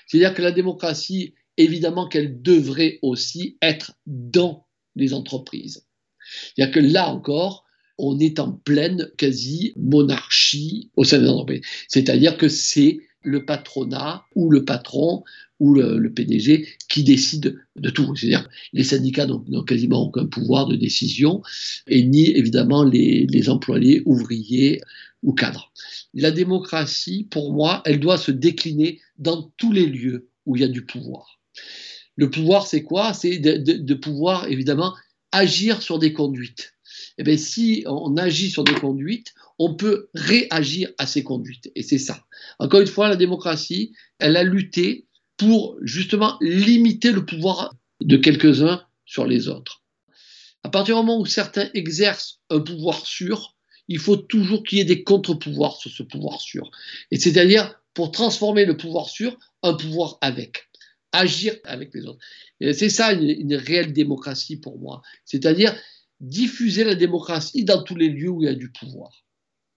C'est-à-dire que la démocratie, évidemment qu'elle devrait aussi être dans les entreprises. C'est-à-dire que là encore, on est en pleine quasi-monarchie au sein des entreprises. C'est-à-dire que c'est le patronat ou le patron ou le, PDG qui décide de tout. C'est-à-dire les syndicats n'ont quasiment aucun pouvoir de décision et ni évidemment les, employés, ouvriers ou cadres. La démocratie, pour moi, elle doit se décliner dans tous les lieux où il y a du pouvoir. Le pouvoir, c'est quoi? C'est de, de, pouvoir, évidemment, agir sur des conduites. Eh bien, si on agit sur des conduites, on peut réagir à ces conduites. Et c'est ça. Encore une fois, la démocratie, elle a lutté pour justement limiter le pouvoir de quelques-uns sur les autres. À partir du moment où certains exercent un pouvoir sûr, il faut toujours qu'il y ait des contre-pouvoirs sur ce pouvoir sûr. Et c'est-à-dire, pour transformer le pouvoir sûr, un pouvoir avec. Agir avec les autres. C'est ça une, une, réelle démocratie pour moi. C'est-à-dire diffuser la démocratie dans tous les lieux où il y a du pouvoir.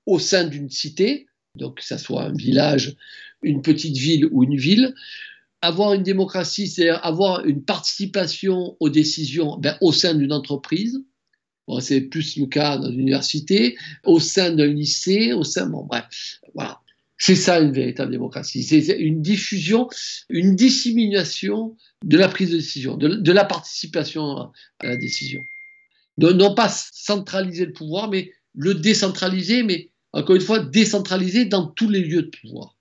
Au sein d'une cité, donc que ce soit un village, une petite ville ou une ville, avoir une démocratie, c'est avoir une participation aux décisions ben, au sein d'une entreprise. C'est plus le cas dans l'université, au sein d'un lycée, au sein. Bon, bref, voilà. C'est ça une véritable démocratie. C'est une diffusion, une dissémination de la prise de décision, de, la participation à la décision. Non pas centraliser le pouvoir, mais le décentraliser, mais encore une fois, décentraliser dans tous les lieux de pouvoir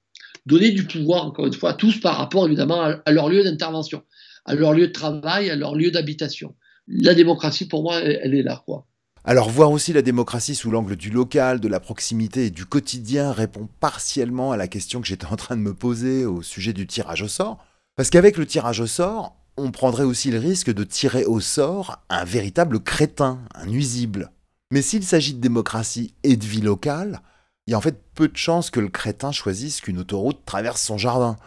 donner du pouvoir, encore une fois, à tous par rapport évidemment à, leur lieu d'intervention, à leur lieu de travail, à leur lieu d'habitation. La démocratie, pour moi, elle, est là. Quoi. Alors voir aussi la démocratie sous l'angle du local, de la proximité et du quotidien répond partiellement à la question que j'étais en train de me poser au sujet du tirage au sort. Parce qu'avec le tirage au sort, on prendrait aussi le risque de tirer au sort un véritable crétin, un nuisible. Mais s'il s'agit de démocratie et de vie locale, il y a en fait peu de chances que le crétin choisisse qu'une autoroute traverse son jardin,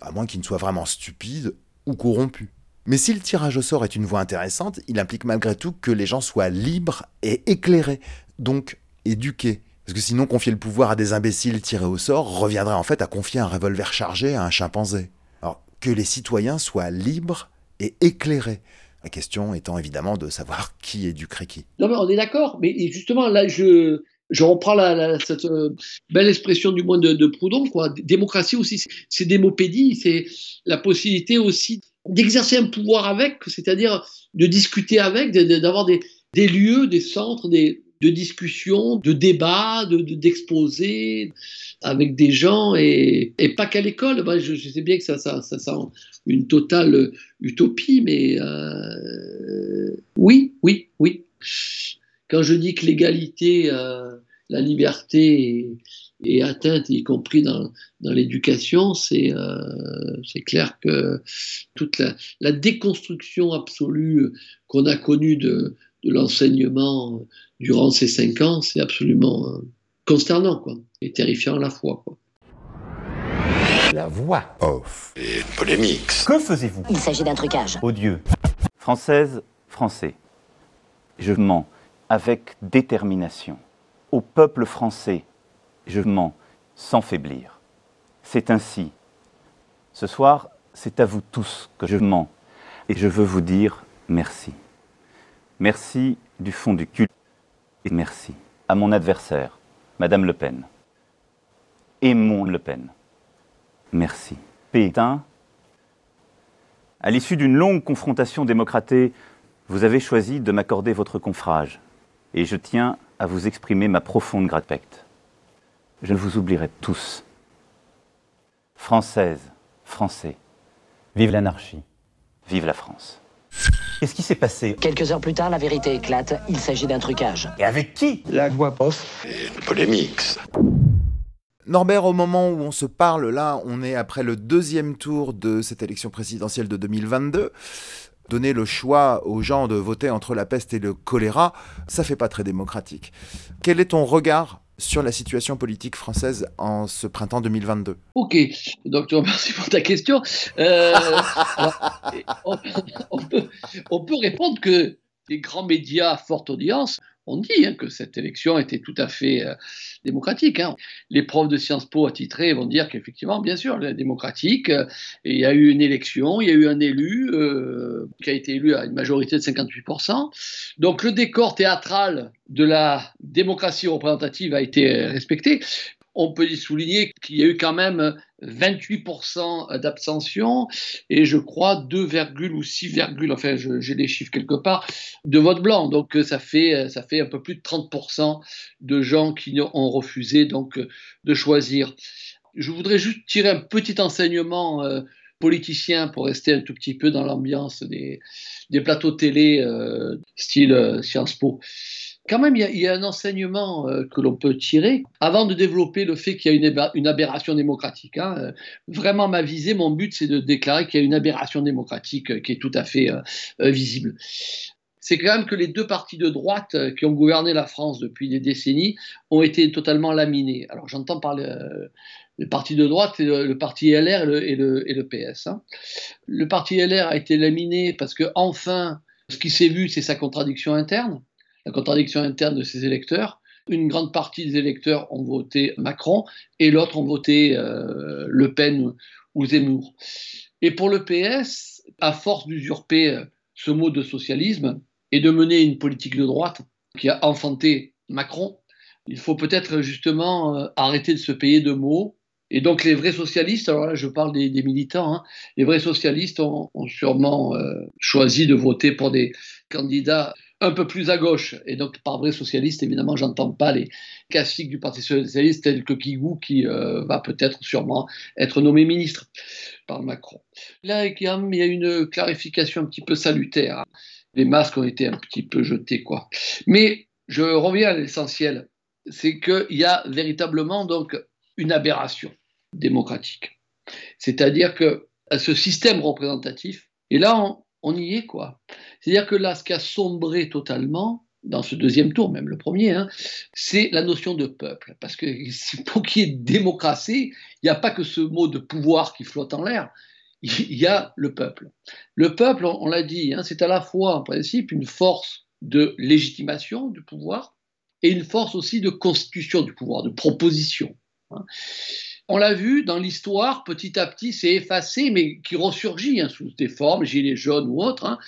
à moins qu'il ne soit vraiment stupide ou corrompu. Mais si le tirage au sort est une voie intéressante, il implique malgré tout que les gens soient libres et éclairés, donc éduqués. Parce que sinon, confier le pouvoir à des imbéciles tirés au sort reviendrait en fait à confier un revolver chargé à un chimpanzé. Alors, que les citoyens soient libres et éclairés. La question étant évidemment de savoir qui éduquerait qui. Non, mais on est d'accord, mais justement, là, je, je reprends la, cette euh, belle expression du moins de, Proudhon, quoi. Démocratie aussi, c'est démopédie, c'est la possibilité aussi d'exercer un pouvoir avec, c'est-à-dire de discuter avec, d'avoir des, lieux, des centres, des, de discussion, de débat, d'exposés de, avec des gens et, pas qu'à l'école. je, sais bien que ça, ça, ça, une totale utopie, mais euh, oui, oui, oui quand je dis que l'égalité, euh, la liberté est, atteinte, y compris dans, l'éducation, euh, c'est clair que toute la, déconstruction absolue qu'on a connue de, l'enseignement durant ces cinq ans, c'est absolument euh, consternant quoi, et terrifiant à la fois. Quoi. La voix off. Et une polémique. Que faisiez-vous? Il s'agit d'un trucage. Odieux. Française, français. Je mens avec détermination. Au peuple français, je mens sans faiblir. C'est ainsi. Ce soir, c'est à vous tous que je mens et je veux vous dire merci. Merci du fond du culte et merci à mon adversaire, Madame Le Pen. Aimons Le Pen. Merci. Pétain, à l'issue d'une longue confrontation démocratée, vous avez choisi de m'accorder votre confrage et je tiens à vous exprimer ma profonde gratitude. Je vous oublierai tous. Françaises, Français, vive l'anarchie. Vive la France. Qu'est-ce qui s'est passé Quelques heures plus tard, la vérité éclate. Il s'agit d'un trucage. Et avec qui La voix off. Une polémique. Norbert, au moment où on se parle là, on est après le deuxième tour de cette élection présidentielle de 2022. Donner le choix aux gens de voter entre la peste et le choléra, ça fait pas très démocratique. Quel est ton regard sur la situation politique française en ce printemps 2022 Ok, donc merci pour ta question. Euh, alors, on, peut, on, peut, répondre que les grands médias à forte audience ont dit hein, que cette élection était tout à fait euh, démocratique. Hein. Les profs de Sciences Po attitrés vont dire qu'effectivement, bien sûr, elle est démocratique. Euh, il y a eu une élection, il y a eu un élu euh, qui a été élu à une majorité de 58%. Donc le décor théâtral de la démocratie représentative a été respecté on peut y souligner qu'il y a eu quand même 28% d'abstention et je crois 2, ou 6, enfin j'ai les chiffres quelque part, de vote blanc. Donc ça fait, ça fait un peu plus de 30% de gens qui ont refusé donc de choisir. Je voudrais juste tirer un petit enseignement euh, politicien pour rester un tout petit peu dans l'ambiance des, plateaux télé euh, style euh, Sciences Po quand même, il y, a, un enseignement euh, que l'on peut tirer avant de développer le fait qu'il y a une, aberration démocratique. Hein. Euh, vraiment, ma visée, mon but, c'est de déclarer qu'il y a une aberration démocratique euh, qui est tout à fait visible. C'est quand même que les deux partis de droite qui ont gouverné la France depuis des décennies ont été totalement laminés. Alors, j'entends par le, parti de droite, le, parti LR et le, PS. Hein. Le parti LR a été laminé parce que, enfin, ce qui s'est vu, c'est sa contradiction interne la contradiction interne de ses électeurs. Une grande partie des électeurs ont voté Macron et l'autre ont voté euh, Le Pen ou Zemmour. Et pour le PS, à force d'usurper euh, ce mot de socialisme et de mener une politique de droite qui a enfanté Macron, il faut peut-être justement euh, arrêter de se payer de mots. Et donc les vrais socialistes, alors là je parle des, militants, hein, les vrais socialistes ont, sûrement choisi de voter pour des candidats un peu plus à gauche. Et donc, par vrai socialiste, évidemment, j'entends pas les classiques du Parti socialiste tels que Kigou, qui euh, va peut-être sûrement être nommé ministre par Macron. Là, il y a une clarification un petit peu salutaire. Les masques ont été un petit peu jetés, quoi. Mais je reviens à l'essentiel. C'est qu'il y a véritablement donc une aberration démocratique. C'est-à-dire que ce système représentatif, et là, on, on y est, quoi. C'est-à-dire que là, ce qui a sombré totalement, dans ce deuxième tour, même le premier, hein, c'est la notion de peuple. Parce que pour qu'il y ait démocratie, il n'y a pas que ce mot de pouvoir qui flotte en l'air, il y a le peuple. Le peuple, on, l'a dit, hein, c'est à la fois en principe une force de légitimation du pouvoir et une force aussi de constitution du pouvoir, de proposition. Hein on l'a vu dans l'histoire, petit à petit, c'est effacé, mais qui ressurgit hein, sous des formes, gilets jaunes ou autres. Hein.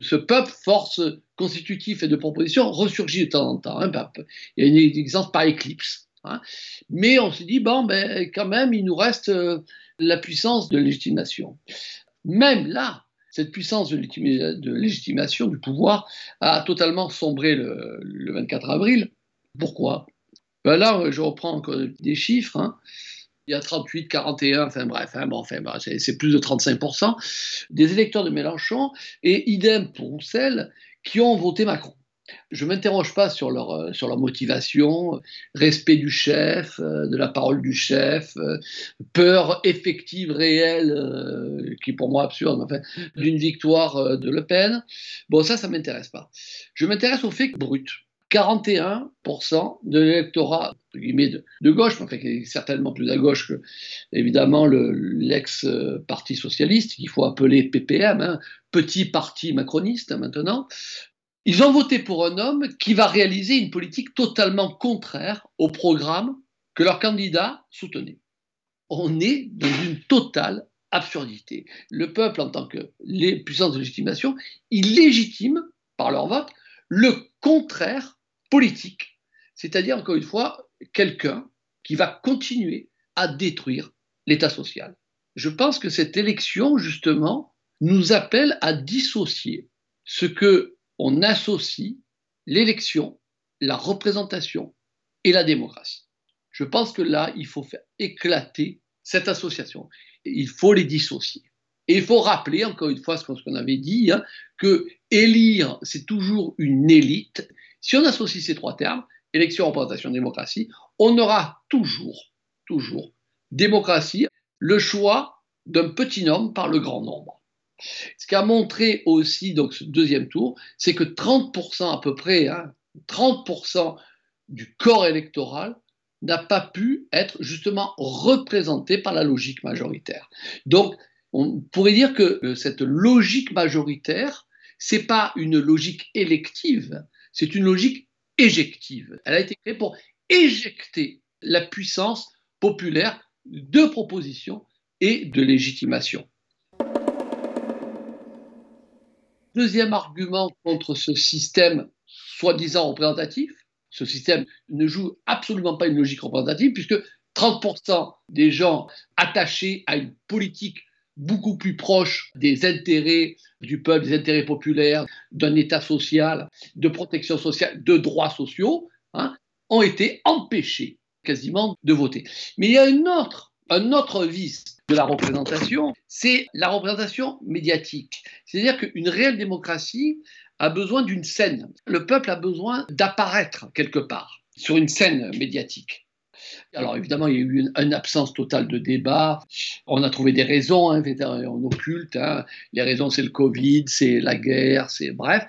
Ce peuple, force constitutive et de proposition, ressurgit de temps en temps. Hein, il y a une par éclipse. Mais on se dit, bon, ben, quand même, il nous reste euh, la puissance de légitimation. Même là, cette puissance de, légitimation du pouvoir a totalement sombré le, 24 avril. Pourquoi? Ben Là, je reprends encore des chiffres il y a 38, 41, enfin bref, hein, bon, enfin, c'est plus de 35% des électeurs de Mélenchon, et idem pour Roussel, qui ont voté Macron. Je ne m'interroge pas sur leur, euh, sur leur motivation, respect du chef, euh, de la parole du chef, euh, peur effective, réelle, qui pour moi absurde, enfin, d'une victoire de Le Pen. Bon, ça, ça ne m'intéresse pas. Je m'intéresse au fait brut. 41% de l'électorat de, de, gauche, enfin, qui est certainement plus à gauche que évidemment l'ex-parti socialiste, qu'il faut appeler PPM, hein, petit parti macroniste maintenant. Ils ont voté pour un homme qui va réaliser une politique totalement contraire au programme que leur candidat soutenait. On est dans une totale absurdité. Le peuple, en tant que les puissances de légitimation, il légitime par leur vote le contraire politique, c'est-à-dire, encore une fois, quelqu'un qui va continuer à détruire l'État social. Je pense que cette élection, justement, nous appelle à dissocier ce que on associe l'élection la représentation et la démocratie. Je pense que là, il faut faire éclater cette association. Il faut les dissocier. Et il faut rappeler, encore une fois, ce qu'on avait dit, hein, que élire, c'est toujours une élite. Si on associe ces trois termes, élection, représentation, démocratie, on aura toujours, toujours, démocratie, le choix d'un petit nombre par le grand nombre. Ce qu'a montré aussi donc ce deuxième tour, c'est que 30% à peu près, 30% hein, du corps électoral n'a pas pu être justement représenté par la logique majoritaire. Donc, on pourrait dire que euh, cette logique majoritaire, c'est pas une logique élective, c'est une logique éjective. Elle a été créée pour éjecter la puissance populaire de proposition et de légitimation. Deuxième argument contre ce système soi-disant représentatif, ce système ne joue absolument pas une logique représentative puisque 30% des gens attachés à une politique beaucoup plus proche des intérêts du peuple, des intérêts populaires, d'un État social, de protection sociale, de droits sociaux, hein, ont été empêchés quasiment de voter. Mais il y a une autre, un autre vice de la représentation, c'est la représentation médiatique. C'est-à-dire qu'une réelle démocratie a besoin d'une scène. Le peuple a besoin d'apparaître quelque part sur une scène médiatique. Alors évidemment, il y a eu une, absence totale de débat. On a trouvé des raisons, hein, on occulte. Hein. Les raisons, c'est le Covid, c'est la guerre, c'est bref,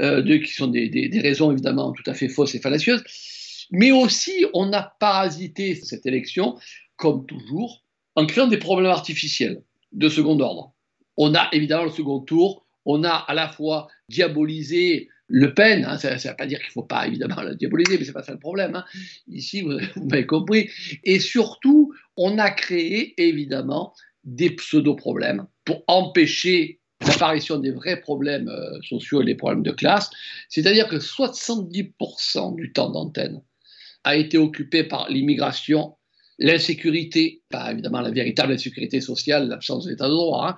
euh, qui sont des, des, raisons évidemment tout à fait fausses et fallacieuses. Mais aussi, on a parasité cette élection, comme toujours, en créant des problèmes artificiels de second ordre. On a évidemment le second tour, on a à la fois diabolisé Le Pen, hein, ça ne veut pas dire qu'il ne faut pas évidemment la diaboliser, mais ce n'est pas ça le problème. Hein. Ici, vous, m'avez compris. Et surtout, on a créé évidemment des pseudo-problèmes pour empêcher l'apparition des vrais problèmes euh, sociaux et les problèmes de classe. C'est-à-dire que 70% du temps d'antenne a été occupé par l'immigration l'insécurité, pas évidemment la véritable insécurité sociale, l'absence d'état de droit. Hein.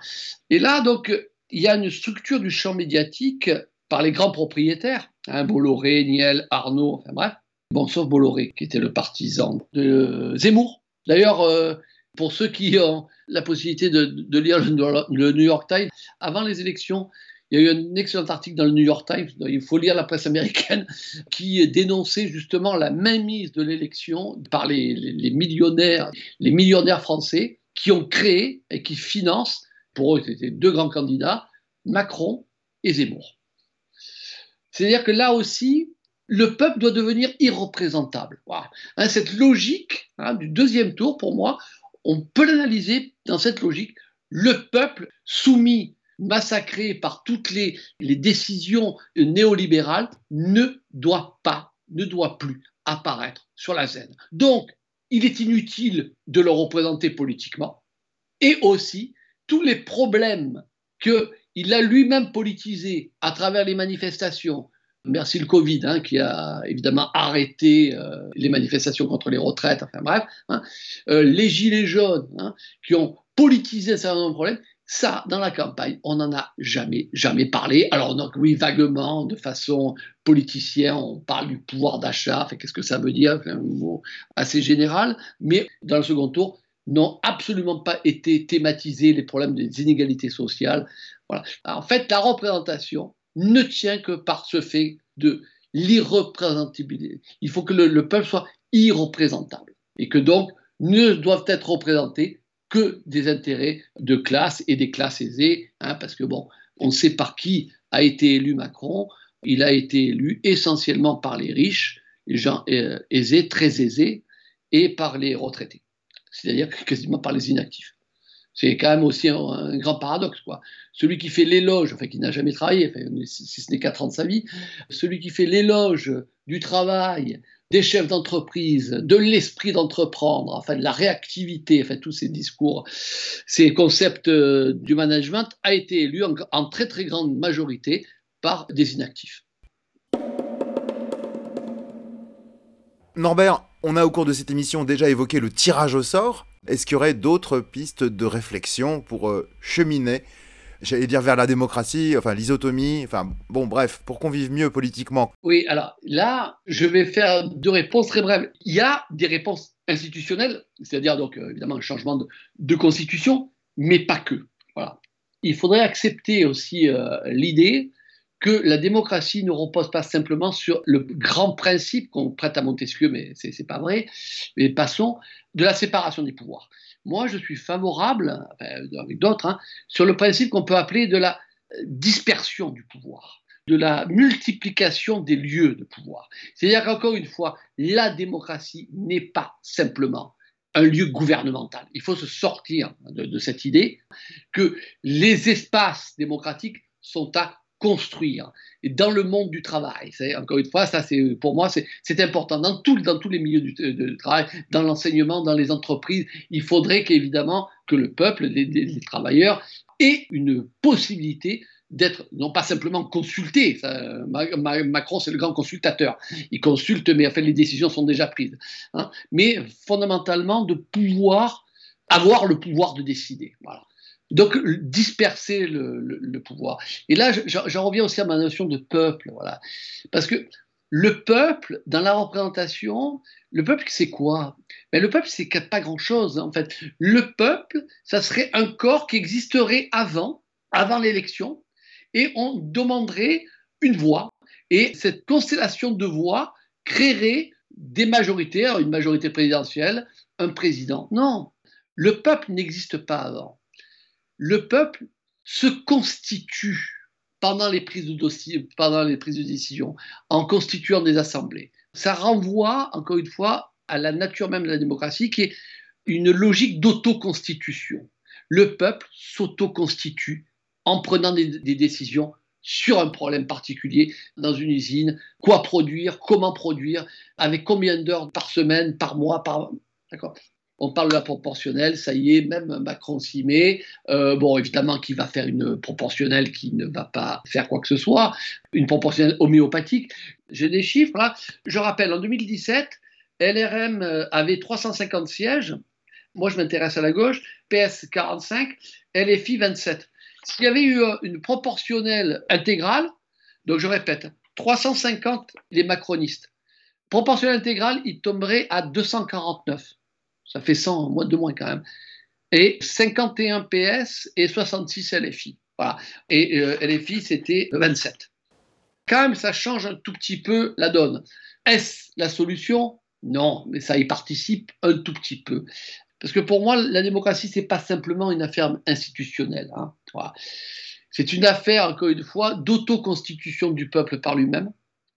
Et là, donc, il y a une structure du champ médiatique par les grands propriétaires, hein, Bolloré, Niel, Arnaud, enfin bref. Bon, sauf Bolloré, qui était le partisan de Zemmour. D'ailleurs, euh, pour ceux qui ont la possibilité de, lire le, New York Times, avant les élections, il y a eu un excellent article dans le New York Times, il faut lire la presse américaine, qui dénonçait justement la mainmise de l'élection par les, millionnaires, les millionnaires français qui ont créé et qui financent, pour eux c'était deux grands candidats, Macron et Zemmour. C'est-à-dire que là aussi, le peuple doit devenir irreprésentable. Hein, cette logique hein, du deuxième tour, pour moi, on peut l'analyser dans cette logique. Le peuple soumis massacré par toutes les, décisions néolibérales, ne doit pas, ne doit plus apparaître sur la scène. Donc, il est inutile de le représenter politiquement et aussi tous les problèmes qu'il a lui-même politisés à travers les manifestations. Merci le Covid, hein, qui a évidemment arrêté euh, les manifestations contre les retraites, enfin bref, hein. euh, les gilets jaunes, hein, qui ont politisé un certain nombre de problèmes, ça, dans la campagne, on n'en a jamais, jamais parlé. Alors, donc, oui, vaguement, de façon politicienne, on parle du pouvoir d'achat. qu'est-ce que ça veut dire un mot assez général. Mais dans le second tour, n'ont absolument pas été thématisés les problèmes des inégalités sociales. Voilà. en fait, la représentation ne tient que par ce fait de l'irreprésentabilité. Il faut que le, le peuple soit irreprésentable et que donc ne doivent être représentés que des intérêts de classe et des classes aisées, hein, parce que bon, on sait par qui a été élu Macron. Il a été élu essentiellement par les riches, les gens euh, aisés, très aisés, et par les retraités, c'est-à-dire quasiment par les inactifs. C'est quand même aussi un, grand paradoxe. Quoi. Celui qui fait l'éloge, enfin qui n'a jamais travaillé, si ce n'est qu'à ans de sa vie, celui qui fait l'éloge du travail, des chefs d'entreprise, de l'esprit d'entreprendre, enfin de la réactivité, enfin tous ces discours, ces concepts euh, du management, a été élu en, très très grande majorité par des inactifs. Norbert, on a au cours de cette émission déjà évoqué le tirage au sort. Est-ce qu'il y aurait d'autres pistes de réflexion pour euh, cheminer j'allais dire vers la démocratie, enfin l'isotomie, enfin bon bref, pour qu'on vive mieux politiquement? Oui, alors là, je vais faire deux réponses très brèves. Il y a des réponses institutionnelles, c'est-à-dire donc euh, évidemment un changement de, constitution, mais pas que. Voilà. Il faudrait accepter aussi euh, l'idée que la démocratie ne repose pas simplement sur le grand principe qu'on prête à Montesquieu, mais c'est n'est pas vrai, mais passons, de la séparation des pouvoirs. Moi, je suis favorable, avec d'autres, hein, sur le principe qu'on peut appeler de la dispersion du pouvoir, de la multiplication des lieux de pouvoir. C'est-à-dire qu'encore une fois, la démocratie n'est pas simplement un lieu gouvernemental. Il faut se sortir de, de cette idée que les espaces démocratiques sont à construire dans le monde du travail. Encore une fois, ça c'est pour moi c'est important dans, tout, dans tous les milieux du de travail, dans l'enseignement, dans les entreprises. Il faudrait qu'évidemment que le peuple, les, travailleurs, ait une possibilité d'être non pas simplement consulté. Macron, c'est le grand consultateur. Il consulte, mais en fait, les décisions sont déjà prises. Hein, mais fondamentalement, de pouvoir avoir le pouvoir de décider. Voilà. Donc, disperser le, pouvoir. Et là, j'en reviens aussi à ma notion de peuple. Voilà. Parce que le peuple, dans la représentation, le peuple, c'est quoi? Mais Le peuple, c'est pas grand-chose, en fait. Le peuple, ça serait un corps qui existerait avant, avant l'élection, et on demanderait une voix. Et cette constellation de voix créerait des majorités, une majorité présidentielle, un président. Non, le peuple n'existe pas avant le peuple se constitue pendant les prises de dossier, décision, en constituant des assemblées. Ça renvoie, encore une fois, à la nature même de la démocratie, qui est une logique d'autoconstitution. Le peuple s'autoconstitue en prenant des, des, décisions sur un problème particulier dans une usine, quoi produire, comment produire, avec combien d'heures par semaine, par mois, par... D'accord? On parle de la proportionnelle, ça y est, même Macron s'y met. Euh, bon, évidemment qu'il va faire une proportionnelle qui ne va pas faire quoi que ce soit, une proportionnelle homéopathique. J'ai des chiffres là. Je rappelle, en 2017, LRM euh, avait 350 sièges. Moi, je m'intéresse à la gauche. PS 45, LFI 27. S'il y avait eu euh, une proportionnelle intégrale, donc je répète, 350 les macronistes. Proportionnelle intégrale, il tomberait à 249 ça fait 100, moins de moins quand même. Et 51 PS et 66 LFI. Voilà. Et euh, LFI, c'était 27. Quand même, ça change un tout petit peu la donne. Est-ce la solution? Non, mais ça y participe un tout petit peu. Parce que pour moi, la démocratie, ce n'est pas simplement une affaire institutionnelle. Hein. C'est une affaire, encore une fois, d'autoconstitution du peuple par lui-même,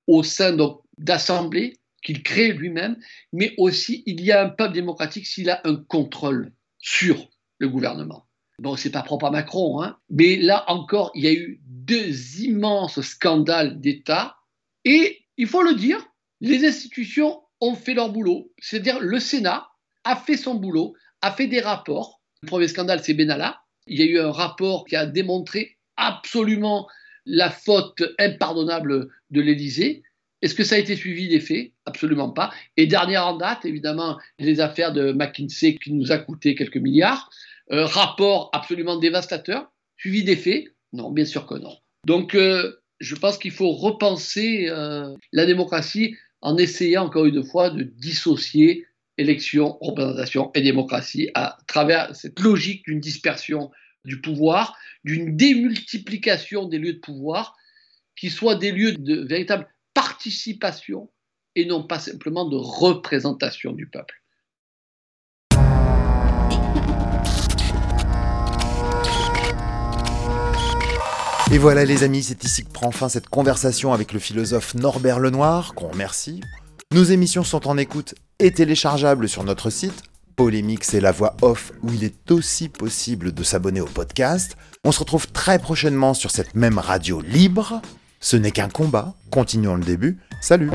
au sein d'assemblées qu'il crée lui-même, mais aussi il y a un peuple démocratique s'il a un contrôle sur le gouvernement. Bon, c'est pas propre à Macron, hein, mais là encore, il y a eu deux immenses scandales d'État, et il faut le dire, les institutions ont fait leur boulot. C'est-à-dire le Sénat a fait son boulot, a fait des rapports. Le premier scandale, c'est Benalla. Il y a eu un rapport qui a démontré absolument la faute impardonnable de l'Élysée. Est-ce que ça a été suivi des faits? Absolument pas. Et dernière en date, évidemment, les affaires de McKinsey qui nous a coûté quelques milliards. Euh, rapport absolument dévastateur. Suivi des faits? Non, bien sûr que non. Donc, euh, je pense qu'il faut repenser euh, la démocratie en essayant encore une fois de dissocier élection, représentation et démocratie à travers cette logique d'une dispersion du pouvoir, d'une démultiplication des lieux de pouvoir, qui soient des lieux de véritable participation et non pas simplement de représentation du peuple. Et voilà les amis, c'est ici que prend fin cette conversation avec le philosophe Norbert Lenoir, qu'on remercie. Nos émissions sont en écoute et téléchargeables sur notre site. Polémique, c'est la voix off où il est aussi possible de s'abonner au podcast. On se retrouve très prochainement sur cette même radio libre. Ce n'est qu'un combat, continuons le début, salut